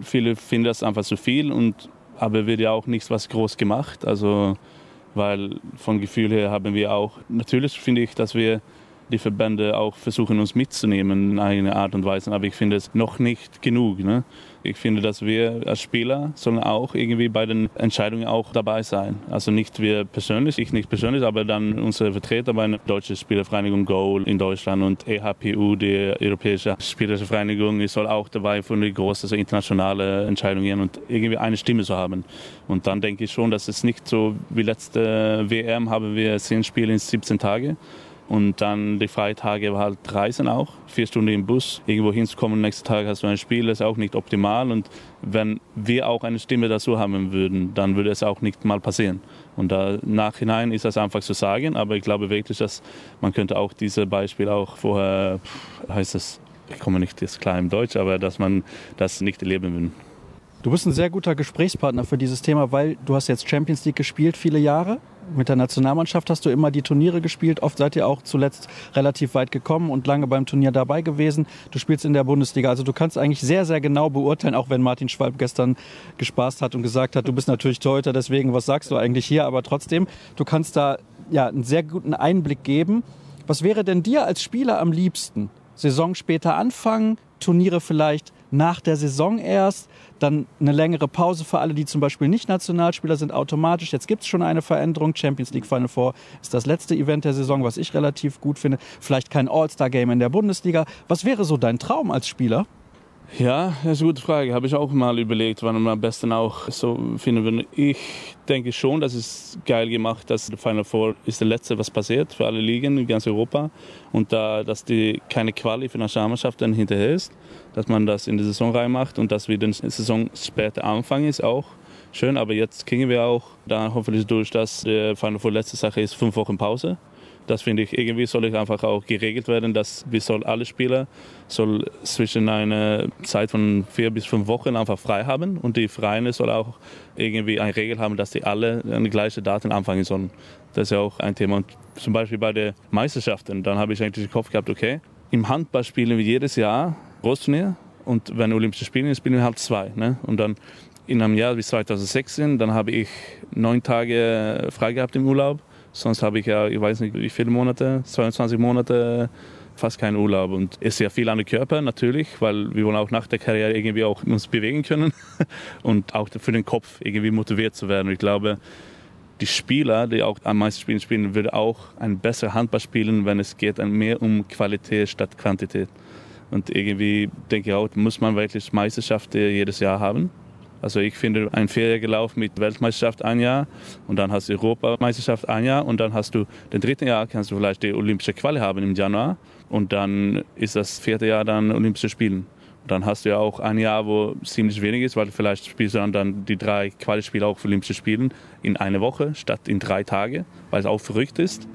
Viele finden das einfach zu viel, und, aber wird ja auch nichts was groß gemacht. Also, weil vom Gefühl her haben wir auch, natürlich finde ich, dass wir die Verbände auch versuchen, uns mitzunehmen in einer Art und Weise. Aber ich finde es noch nicht genug. Ne? Ich finde, dass wir als Spieler sollen auch irgendwie bei den Entscheidungen auch dabei sein. Also nicht wir persönlich, ich nicht persönlich, aber dann unsere Vertreter bei der Deutschen Spielervereinigung Goal in Deutschland und EHPU, die Europäische Spielervereinigung, die soll auch dabei für die großen also internationale Entscheidungen und irgendwie eine Stimme zu haben. Und dann denke ich schon, dass es nicht so wie letzte WM haben wir zehn Spiele in 17 Tagen und dann die Freitage war halt Reisen auch, vier Stunden im Bus, irgendwo hinzukommen. Nächsten Tag hast du ein Spiel, das ist auch nicht optimal. Und wenn wir auch eine Stimme dazu haben würden, dann würde es auch nicht mal passieren. Und da nachhinein ist das einfach zu sagen, aber ich glaube wirklich, dass man könnte auch diese Beispiele auch vorher, heißt es, ich komme nicht jetzt klar im Deutsch, aber dass man das nicht erleben würde. Du bist ein sehr guter Gesprächspartner für dieses Thema, weil du hast jetzt Champions League gespielt viele Jahre. Mit der Nationalmannschaft hast du immer die Turniere gespielt. Oft seid ihr auch zuletzt relativ weit gekommen und lange beim Turnier dabei gewesen. Du spielst in der Bundesliga. Also du kannst eigentlich sehr, sehr genau beurteilen, auch wenn Martin Schwalb gestern gespaßt hat und gesagt hat, du bist natürlich Torhüter, deswegen, was sagst du eigentlich hier? Aber trotzdem, du kannst da ja einen sehr guten Einblick geben. Was wäre denn dir als Spieler am liebsten? Saison später anfangen, Turniere vielleicht nach der Saison erst, dann eine längere Pause für alle, die zum Beispiel nicht Nationalspieler sind, automatisch. Jetzt gibt es schon eine Veränderung. Champions League Final Four ist das letzte Event der Saison, was ich relativ gut finde. Vielleicht kein All-Star-Game in der Bundesliga. Was wäre so dein Traum als Spieler? Ja, das ist eine gute Frage. Habe ich auch mal überlegt, wann man am besten auch so finden würde. Ich denke schon, dass es geil gemacht, dass der Final Four ist der letzte, was passiert für alle Ligen in ganz Europa und da, dass die keine Quali für Nationalmannschaft dann hinterher ist, dass man das in die Saison reinmacht und dass wir die Saison später anfangen ist auch schön. Aber jetzt kriegen wir auch da hoffentlich durch, dass der Final Four letzte Sache ist fünf Wochen Pause das finde ich, irgendwie soll ich einfach auch geregelt werden, dass wir soll alle Spieler soll zwischen einer Zeit von vier bis fünf Wochen einfach frei haben und die Freien soll auch irgendwie eine Regel haben, dass die alle an die gleichen Daten anfangen sollen. Das ist ja auch ein Thema. Und zum Beispiel bei den Meisterschaften, dann habe ich eigentlich den Kopf gehabt, okay, im Handball spielen wir jedes Jahr Großturnier und wenn Olympische Spiele sind, spielen wir halt zwei. Ne? Und dann in einem Jahr bis 2016, dann habe ich neun Tage frei gehabt im Urlaub Sonst habe ich ja, ich weiß nicht wie viele Monate, 22 Monate fast keinen Urlaub und ist ja viel an den Körper natürlich, weil wir wollen auch nach der Karriere irgendwie auch uns bewegen können <laughs> und auch für den Kopf irgendwie motiviert zu werden. ich glaube, die Spieler, die auch am meisten Spielen spielen, würden auch ein besser Handball spielen, wenn es geht mehr um Qualität statt Quantität. Und irgendwie denke ich auch, muss man wirklich Meisterschaft jedes Jahr haben. Also ich finde ein vierjähriger Lauf mit Weltmeisterschaft ein Jahr und dann hast du Europameisterschaft ein Jahr und dann hast du den dritten Jahr kannst du vielleicht die olympische Quali haben im Januar und dann ist das vierte Jahr dann Olympische Spielen. Und dann hast du ja auch ein Jahr, wo ziemlich wenig ist, weil vielleicht spielst du dann, dann die drei Quali-Spiele auch für Olympische Spielen in einer Woche statt in drei Tage, weil es auch verrückt ist.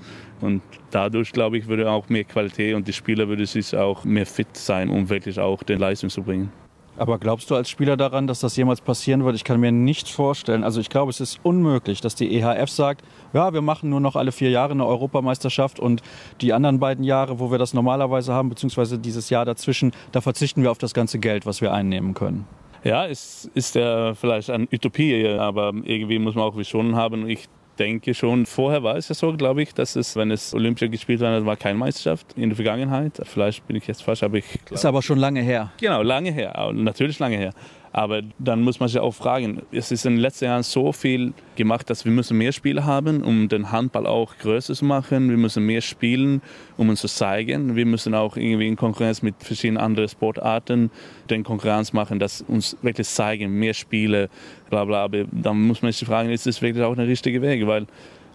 Und dadurch, glaube ich, würde auch mehr Qualität und die Spieler würden sich auch mehr fit sein, um wirklich auch die Leistung zu bringen. Aber glaubst du als Spieler daran, dass das jemals passieren wird? Ich kann mir nicht vorstellen. Also ich glaube, es ist unmöglich, dass die EHF sagt, ja, wir machen nur noch alle vier Jahre eine Europameisterschaft und die anderen beiden Jahre, wo wir das normalerweise haben, beziehungsweise dieses Jahr dazwischen, da verzichten wir auf das ganze Geld, was wir einnehmen können. Ja, es ist ja vielleicht eine Utopie, aber irgendwie muss man auch Visionen haben. Ich denke schon, vorher war es ja so, glaube ich, dass es, wenn es Olympia gespielt war, war keine Meisterschaft in der Vergangenheit. Vielleicht bin ich jetzt falsch, aber ich glaube. Ist aber schon lange her. Genau, lange her, natürlich lange her. Aber dann muss man sich auch fragen, es ist in den letzten Jahren so viel gemacht, dass wir müssen mehr Spiele haben, um den Handball auch größer zu machen. Wir müssen mehr spielen, um uns zu zeigen. Wir müssen auch irgendwie in Konkurrenz mit verschiedenen anderen Sportarten den Konkurrenz machen, dass uns wirklich zeigen, mehr Spiele, bla bla. Aber dann muss man sich fragen, ist das wirklich auch der richtige Weg? Weil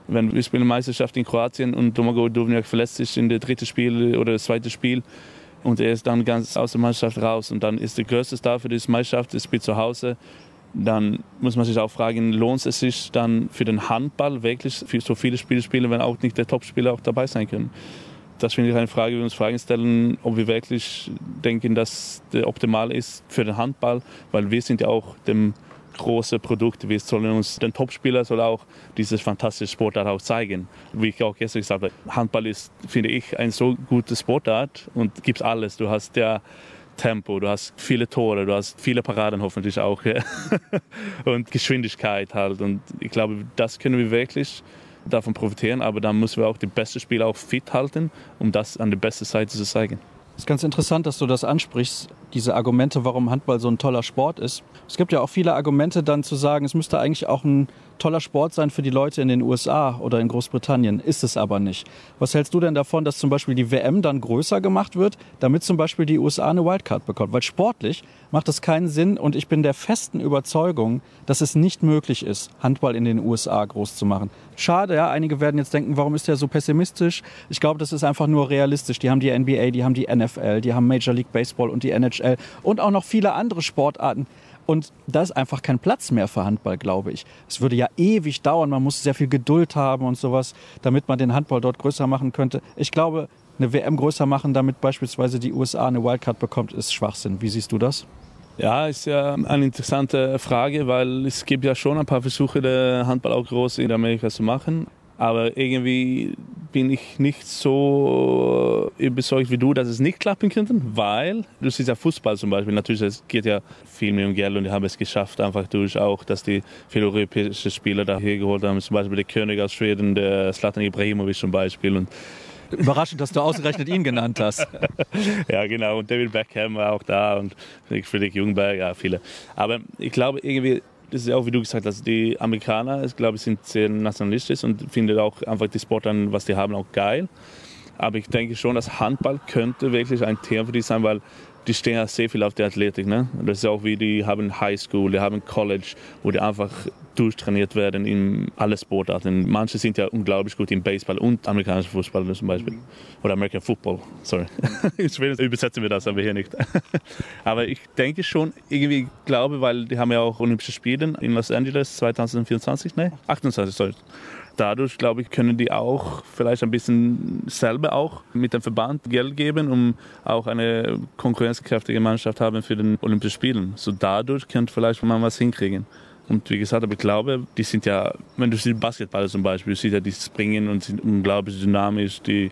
wenn wir spielen Meisterschaft in Kroatien und Domagoj Duvniak verletzt sich in der dritten Spiel oder das zweite Spiel, und er ist dann ganz aus der Mannschaft raus. Und dann ist der größte Star für diese Mannschaft, das spielt zu Hause. Dann muss man sich auch fragen, lohnt es sich dann für den Handball wirklich für so viele Spiele spielen, wenn auch nicht der Topspieler auch dabei sein können? Das finde ich eine Frage, die wir uns Fragen stellen, ob wir wirklich denken, dass der optimal ist für den Handball, weil wir sind ja auch dem große Produkte. Wir sollen uns, den Topspieler soll auch dieses fantastische Sportart auch zeigen. Wie ich auch gestern gesagt habe, Handball ist, finde ich, ein so gutes Sportart und gibt alles. Du hast ja Tempo, du hast viele Tore, du hast viele Paraden hoffentlich auch <laughs> und Geschwindigkeit halt. Und ich glaube, das können wir wirklich davon profitieren, aber dann müssen wir auch die besten Spieler auch fit halten, um das an der besten Seite zu zeigen. Es ist ganz interessant, dass du das ansprichst, diese Argumente, warum Handball so ein toller Sport ist. Es gibt ja auch viele Argumente dann zu sagen, es müsste eigentlich auch ein toller Sport sein für die Leute in den USA oder in Großbritannien, ist es aber nicht. Was hältst du denn davon, dass zum Beispiel die WM dann größer gemacht wird, damit zum Beispiel die USA eine Wildcard bekommt? Weil sportlich macht das keinen Sinn und ich bin der festen Überzeugung, dass es nicht möglich ist, Handball in den USA groß zu machen. Schade, ja, einige werden jetzt denken, warum ist der so pessimistisch? Ich glaube, das ist einfach nur realistisch. Die haben die NBA, die haben die NFL, die haben Major League Baseball und die NHL und auch noch viele andere Sportarten. Und da ist einfach kein Platz mehr für Handball, glaube ich. Es würde ja ewig dauern, man muss sehr viel Geduld haben und sowas, damit man den Handball dort größer machen könnte. Ich glaube, eine WM größer machen, damit beispielsweise die USA eine Wildcard bekommt, ist Schwachsinn. Wie siehst du das? Ja, ist ja eine interessante Frage, weil es gibt ja schon ein paar Versuche, den Handball auch groß in Amerika zu machen. Aber irgendwie bin ich nicht so überzeugt wie du, dass es nicht klappen könnte, weil du siehst ja Fußball zum Beispiel. Natürlich, es geht ja viel mehr um Geld und die haben es geschafft, einfach durch auch, dass die viele europäische Spieler da hier geholt haben. Zum Beispiel der König aus Schweden, der Slatan Ibrahimovic zum Beispiel. Und Überraschend, dass du ausgerechnet ihn genannt hast. <laughs> ja, genau. Und David Beckham war auch da und Friedrich Jungberg, ja, viele. Aber ich glaube irgendwie, das ist auch, wie du gesagt hast, die Amerikaner, ich glaube, sind sehr nationalistisch und finden auch einfach die Sportarten, was die haben, auch geil. Aber ich denke schon, dass Handball könnte wirklich ein Thema für die sein, weil die stehen ja sehr viel auf der Athletik. Ne? Das ist auch wie die haben Highschool, die haben College, wo die einfach durchtrainiert werden in alle Sportarten. Manche sind ja unglaublich gut im Baseball und amerikanischen Fußball zum Beispiel. Oder American Football, sorry. <laughs> In Schweden übersetzen wir das, aber hier nicht. <laughs> aber ich denke schon, irgendwie glaube, weil die haben ja auch Olympische Spiele in Los Angeles 2024, ne? 28, sorry dadurch, glaube ich, können die auch vielleicht ein bisschen selber auch mit dem Verband Geld geben, um auch eine konkurrenzkräftige Mannschaft haben für den Olympischen Spielen. So dadurch könnte vielleicht man was hinkriegen. Und wie gesagt, aber ich glaube, die sind ja, wenn du siehst Basketballer zum Beispiel, siehst ja, die springen und sind unglaublich dynamisch, die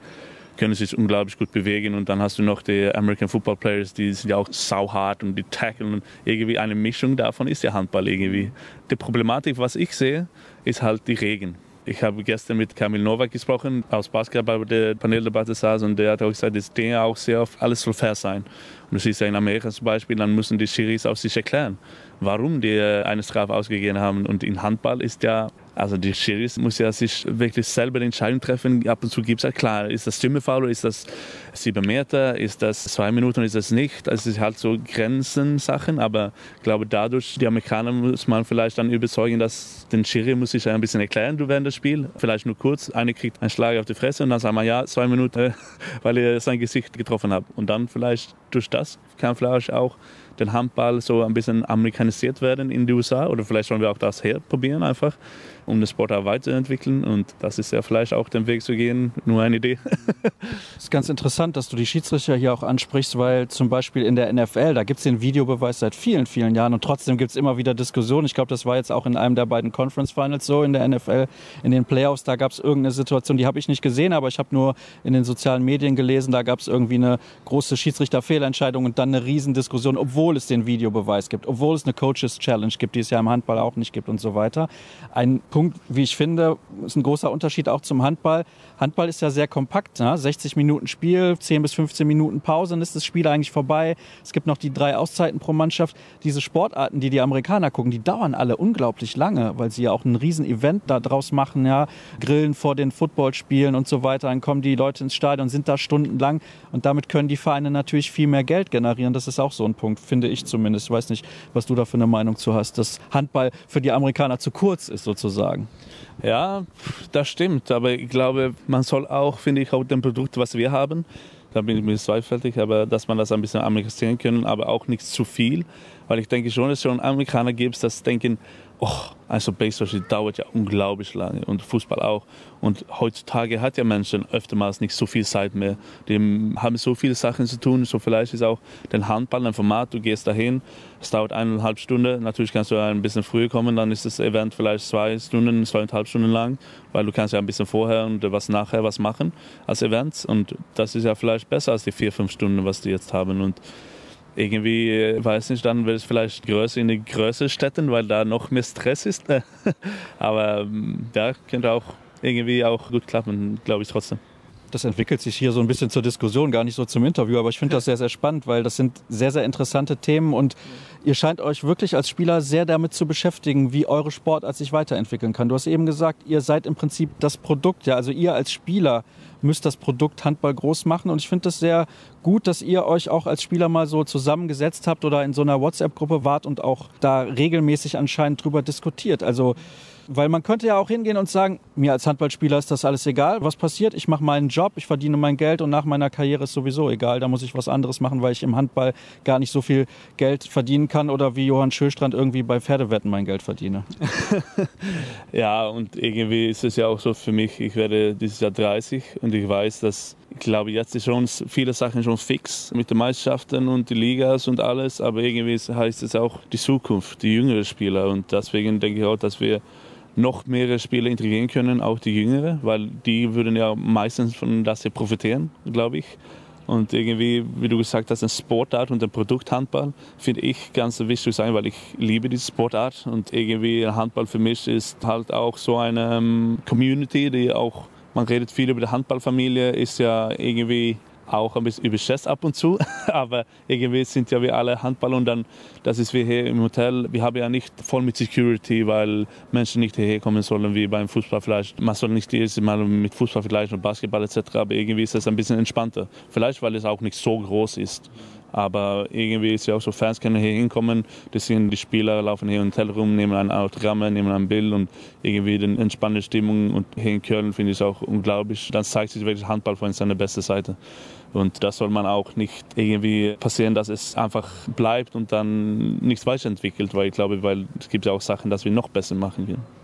können sich unglaublich gut bewegen und dann hast du noch die American Football Players, die sind ja auch sauhart und die tackeln und irgendwie eine Mischung davon ist der Handball irgendwie. Die Problematik, was ich sehe, ist halt die Regen. Ich habe gestern mit Kamil Novak gesprochen, aus Basketball bei der Paneldebatte saß und der hat auch gesagt, das Ding auch sehr oft, alles soll fair sein. Und du siehst ja in Amerika zum Beispiel, dann müssen die Schiris auch sich erklären, warum die eine Strafe ausgegeben haben. Und in Handball ist ja also die Schiris muss ja sich wirklich selber die Entscheidung treffen. Ab und zu gibt es ja klar, ist das Stimmefoul oder ist das sieben Meter, ist das zwei Minuten, ist das nicht. Also es ist halt so Grenzensachen, aber ich glaube dadurch, die Amerikaner muss man vielleicht dann überzeugen, dass den Schiri muss sich ein bisschen erklären während des Spiels. Vielleicht nur kurz, einer kriegt einen Schlag auf die Fresse und dann sagen wir ja, zwei Minuten, <laughs> weil ihr sein Gesicht getroffen habt. Und dann vielleicht durch das kann vielleicht auch den Handball so ein bisschen amerikanisiert werden in den USA oder vielleicht sollen wir auch das her probieren einfach um den Sport auch weiterzuentwickeln. Und das ist ja vielleicht auch den Weg zu gehen, nur eine Idee. Es <laughs> ist ganz interessant, dass du die Schiedsrichter hier auch ansprichst, weil zum Beispiel in der NFL, da gibt es den Videobeweis seit vielen, vielen Jahren und trotzdem gibt es immer wieder Diskussionen. Ich glaube, das war jetzt auch in einem der beiden Conference Finals so in der NFL, in den Playoffs, da gab es irgendeine Situation, die habe ich nicht gesehen, aber ich habe nur in den sozialen Medien gelesen, da gab es irgendwie eine große Schiedsrichterfehlentscheidung und dann eine Riesendiskussion, obwohl es den Videobeweis gibt, obwohl es eine Coaches Challenge gibt, die es ja im Handball auch nicht gibt und so weiter. Ein Punkt, wie ich finde, ist ein großer Unterschied auch zum Handball. Handball ist ja sehr kompakt. Ne? 60 Minuten Spiel, 10 bis 15 Minuten Pause, dann ist das Spiel eigentlich vorbei. Es gibt noch die drei Auszeiten pro Mannschaft. Diese Sportarten, die die Amerikaner gucken, die dauern alle unglaublich lange, weil sie ja auch ein Riesen-Event daraus machen. Ja? Grillen vor den Footballspielen und so weiter. Dann kommen die Leute ins Stadion, sind da stundenlang und damit können die Vereine natürlich viel mehr Geld generieren. Das ist auch so ein Punkt, finde ich zumindest. Ich weiß nicht, was du da für eine Meinung zu hast, dass Handball für die Amerikaner zu kurz ist sozusagen. Ja, das stimmt. Aber ich glaube, man soll auch, finde ich, auch dem Produkt, was wir haben, da bin ich mir zweifältig, aber dass man das ein bisschen amerikanisieren können, aber auch nicht zu viel. Weil ich denke schon, dass es schon Amerikaner gibt, das denken, oh, also Baseball dauert ja unglaublich lange und Fußball auch. Und heutzutage hat ja Menschen öftermals nicht so viel Zeit mehr. Die haben so viele Sachen zu tun. So vielleicht ist auch der Handball ein Format, du gehst dahin, es dauert eineinhalb Stunden. Natürlich kannst du ein bisschen früher kommen, dann ist das Event vielleicht zwei Stunden, zweieinhalb Stunden lang, weil du kannst ja ein bisschen vorher und was nachher was machen als Event. Und das ist ja vielleicht besser als die vier, fünf Stunden, was die jetzt haben. Und irgendwie, äh, weiß nicht, dann wird es vielleicht größer in die größeren Städten, weil da noch mehr Stress ist. <laughs> Aber ähm, ja, könnte auch irgendwie auch gut klappen, glaube ich trotzdem. Das entwickelt sich hier so ein bisschen zur Diskussion, gar nicht so zum Interview, aber ich finde <laughs> das sehr, sehr spannend, weil das sind sehr, sehr interessante Themen und ihr scheint euch wirklich als Spieler sehr damit zu beschäftigen, wie eure Sportart sich weiterentwickeln kann. Du hast eben gesagt, ihr seid im Prinzip das Produkt, ja, also ihr als Spieler müsst das Produkt Handball groß machen. Und ich finde das sehr gut, dass ihr euch auch als Spieler mal so zusammengesetzt habt oder in so einer WhatsApp-Gruppe wart und auch da regelmäßig anscheinend drüber diskutiert. Also weil man könnte ja auch hingehen und sagen, mir als Handballspieler ist das alles egal, was passiert, ich mache meinen Job, ich verdiene mein Geld und nach meiner Karriere ist sowieso egal, da muss ich was anderes machen, weil ich im Handball gar nicht so viel Geld verdienen kann oder wie Johann Schöstrand irgendwie bei Pferdewetten mein Geld verdiene. <laughs> ja, und irgendwie ist es ja auch so für mich, ich werde dieses Jahr 30 und ich weiß, dass ich glaube, jetzt ist schon viele Sachen schon fix mit den Meisterschaften und die Ligas und alles, aber irgendwie heißt es auch die Zukunft, die jüngeren Spieler und deswegen denke ich auch, dass wir noch mehrere Spieler integrieren können, auch die Jüngeren, weil die würden ja meistens von das hier profitieren, glaube ich. Und irgendwie, wie du gesagt hast, ein Sportart und ein Produkt Handball finde ich ganz wichtig sein, weil ich liebe diese Sportart und irgendwie Handball für mich ist halt auch so eine um, Community, die auch, man redet viel über die Handballfamilie, ist ja irgendwie auch ein bisschen überschätzt ab und zu, <laughs> aber irgendwie sind ja wir alle Handball und dann, das ist wie hier im Hotel, wir haben ja nicht voll mit Security, weil Menschen nicht hierher kommen sollen wie beim Fußball vielleicht. Man soll nicht jedes Mal mit Fußball vergleichen und Basketball etc., aber irgendwie ist das ein bisschen entspannter. Vielleicht, weil es auch nicht so groß ist. Aber irgendwie ist ja auch so, Fans können hier hinkommen, die sehen die Spieler, laufen hier im Hotel rum, nehmen ein Autogramm, nehmen ein Bild und irgendwie die entspannte Stimmung. Und hier in Köln finde ich es auch unglaublich. Dann zeigt sich wirklich Handball von seiner besten Seite. Und das soll man auch nicht irgendwie passieren, dass es einfach bleibt und dann nichts weiterentwickelt, weil ich glaube, weil es gibt ja auch Sachen, dass wir noch besser machen können.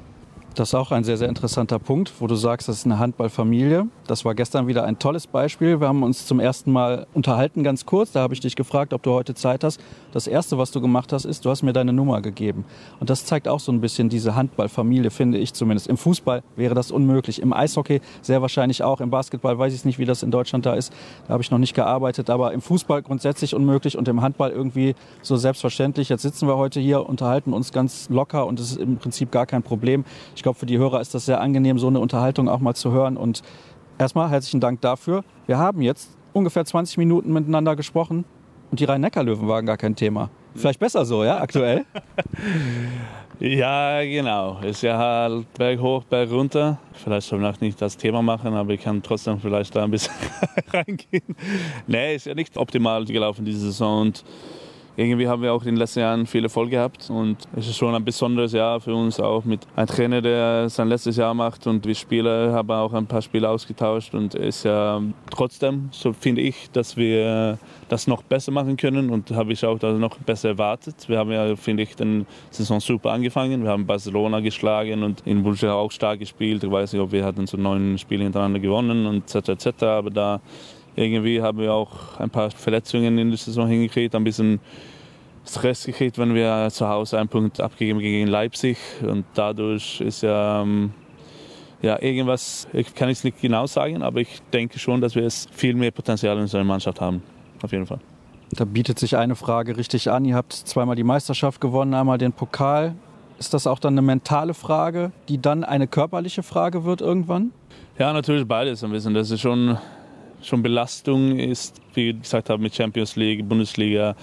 Das ist auch ein sehr, sehr interessanter Punkt, wo du sagst, das ist eine Handballfamilie. Das war gestern wieder ein tolles Beispiel. Wir haben uns zum ersten Mal unterhalten, ganz kurz. Da habe ich dich gefragt, ob du heute Zeit hast. Das Erste, was du gemacht hast, ist, du hast mir deine Nummer gegeben. Und das zeigt auch so ein bisschen diese Handballfamilie, finde ich zumindest. Im Fußball wäre das unmöglich. Im Eishockey sehr wahrscheinlich auch. Im Basketball weiß ich nicht, wie das in Deutschland da ist. Da habe ich noch nicht gearbeitet. Aber im Fußball grundsätzlich unmöglich und im Handball irgendwie so selbstverständlich. Jetzt sitzen wir heute hier, unterhalten uns ganz locker und es ist im Prinzip gar kein Problem. Ich glaube, für die Hörer ist das sehr angenehm, so eine Unterhaltung auch mal zu hören. Und erstmal herzlichen Dank dafür. Wir haben jetzt ungefähr 20 Minuten miteinander gesprochen und die Rhein-Neckar-Löwen waren gar kein Thema. Vielleicht besser so, ja, aktuell? <laughs> ja, genau. Ist ja halt Berg hoch, Berg runter. Vielleicht soll ich nicht das Thema machen, aber ich kann trotzdem vielleicht da ein bisschen <laughs> reingehen. Nee, ist ja nicht optimal gelaufen diese Saison. Und irgendwie haben wir auch in den letzten Jahren viel Erfolg gehabt und es ist schon ein besonderes Jahr für uns auch mit einem Trainer, der sein letztes Jahr macht und wir Spieler haben auch ein paar Spiele ausgetauscht und ist ja trotzdem, so finde ich, dass wir das noch besser machen können und habe ich auch noch besser erwartet. Wir haben ja, finde ich, den Saison super angefangen. Wir haben Barcelona geschlagen und in Bulgarien auch stark gespielt. Ich weiß nicht, ob wir hatten so neun Spiele hintereinander gewonnen und etc. etc. Aber da irgendwie haben wir auch ein paar Verletzungen in der Saison hingekriegt, ein bisschen Stress gekriegt, wenn wir zu Hause einen Punkt abgegeben gegen Leipzig und dadurch ist ja ähm, ja, irgendwas, ich kann es nicht genau sagen, aber ich denke schon, dass wir es viel mehr Potenzial in unserer Mannschaft haben. Auf jeden Fall. Da bietet sich eine Frage richtig an. Ihr habt zweimal die Meisterschaft gewonnen, einmal den Pokal. Ist das auch dann eine mentale Frage, die dann eine körperliche Frage wird irgendwann? Ja, natürlich beides ein bisschen. Das ist schon schon Belastung ist, wie gesagt habe, mit Champions League, Bundesliga,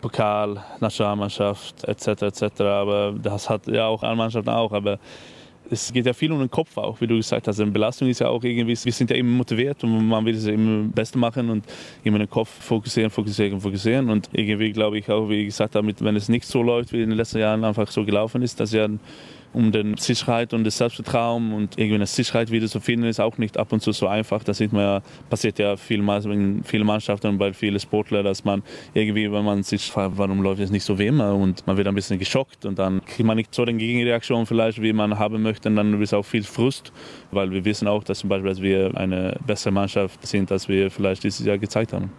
Pokal, Nationalmannschaft etc. etc. Aber das hat ja auch alle Mannschaften auch. Aber es geht ja viel um den Kopf auch, wie du gesagt hast. Eine Belastung ist ja auch irgendwie, wir sind ja immer motiviert und man will es immer Beste machen und immer den Kopf fokussieren, fokussieren, fokussieren. Und irgendwie glaube ich auch, wie gesagt habe, wenn es nicht so läuft, wie in den letzten Jahren einfach so gelaufen ist, dass ja um die Sicherheit und das Selbstvertrauen und irgendwie eine Sicherheit wieder zu finden, ist auch nicht ab und zu so einfach. Das sieht man ja, passiert ja vielmals in vielen Mannschaften und bei vielen Sportlern, dass man irgendwie, wenn man sich fragt, warum läuft es nicht so wie immer und man wird ein bisschen geschockt und dann kriegt man nicht so eine Gegenreaktion vielleicht, wie man haben möchte und dann ist auch viel Frust, weil wir wissen auch, dass zum Beispiel dass wir eine bessere Mannschaft sind, als wir vielleicht dieses Jahr gezeigt haben.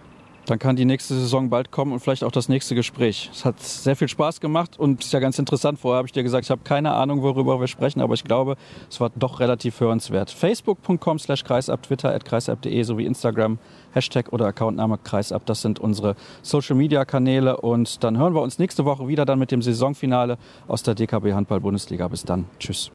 Dann kann die nächste Saison bald kommen und vielleicht auch das nächste Gespräch. Es hat sehr viel Spaß gemacht und ist ja ganz interessant. Vorher habe ich dir gesagt, ich habe keine Ahnung, worüber wir sprechen, aber ich glaube, es war doch relativ hörenswert. Facebook.com slash kreisab, Twitter at kreisab.de sowie Instagram, Hashtag oder Accountname kreisab. Das sind unsere Social Media Kanäle und dann hören wir uns nächste Woche wieder dann mit dem Saisonfinale aus der DKB Handball Bundesliga. Bis dann. Tschüss.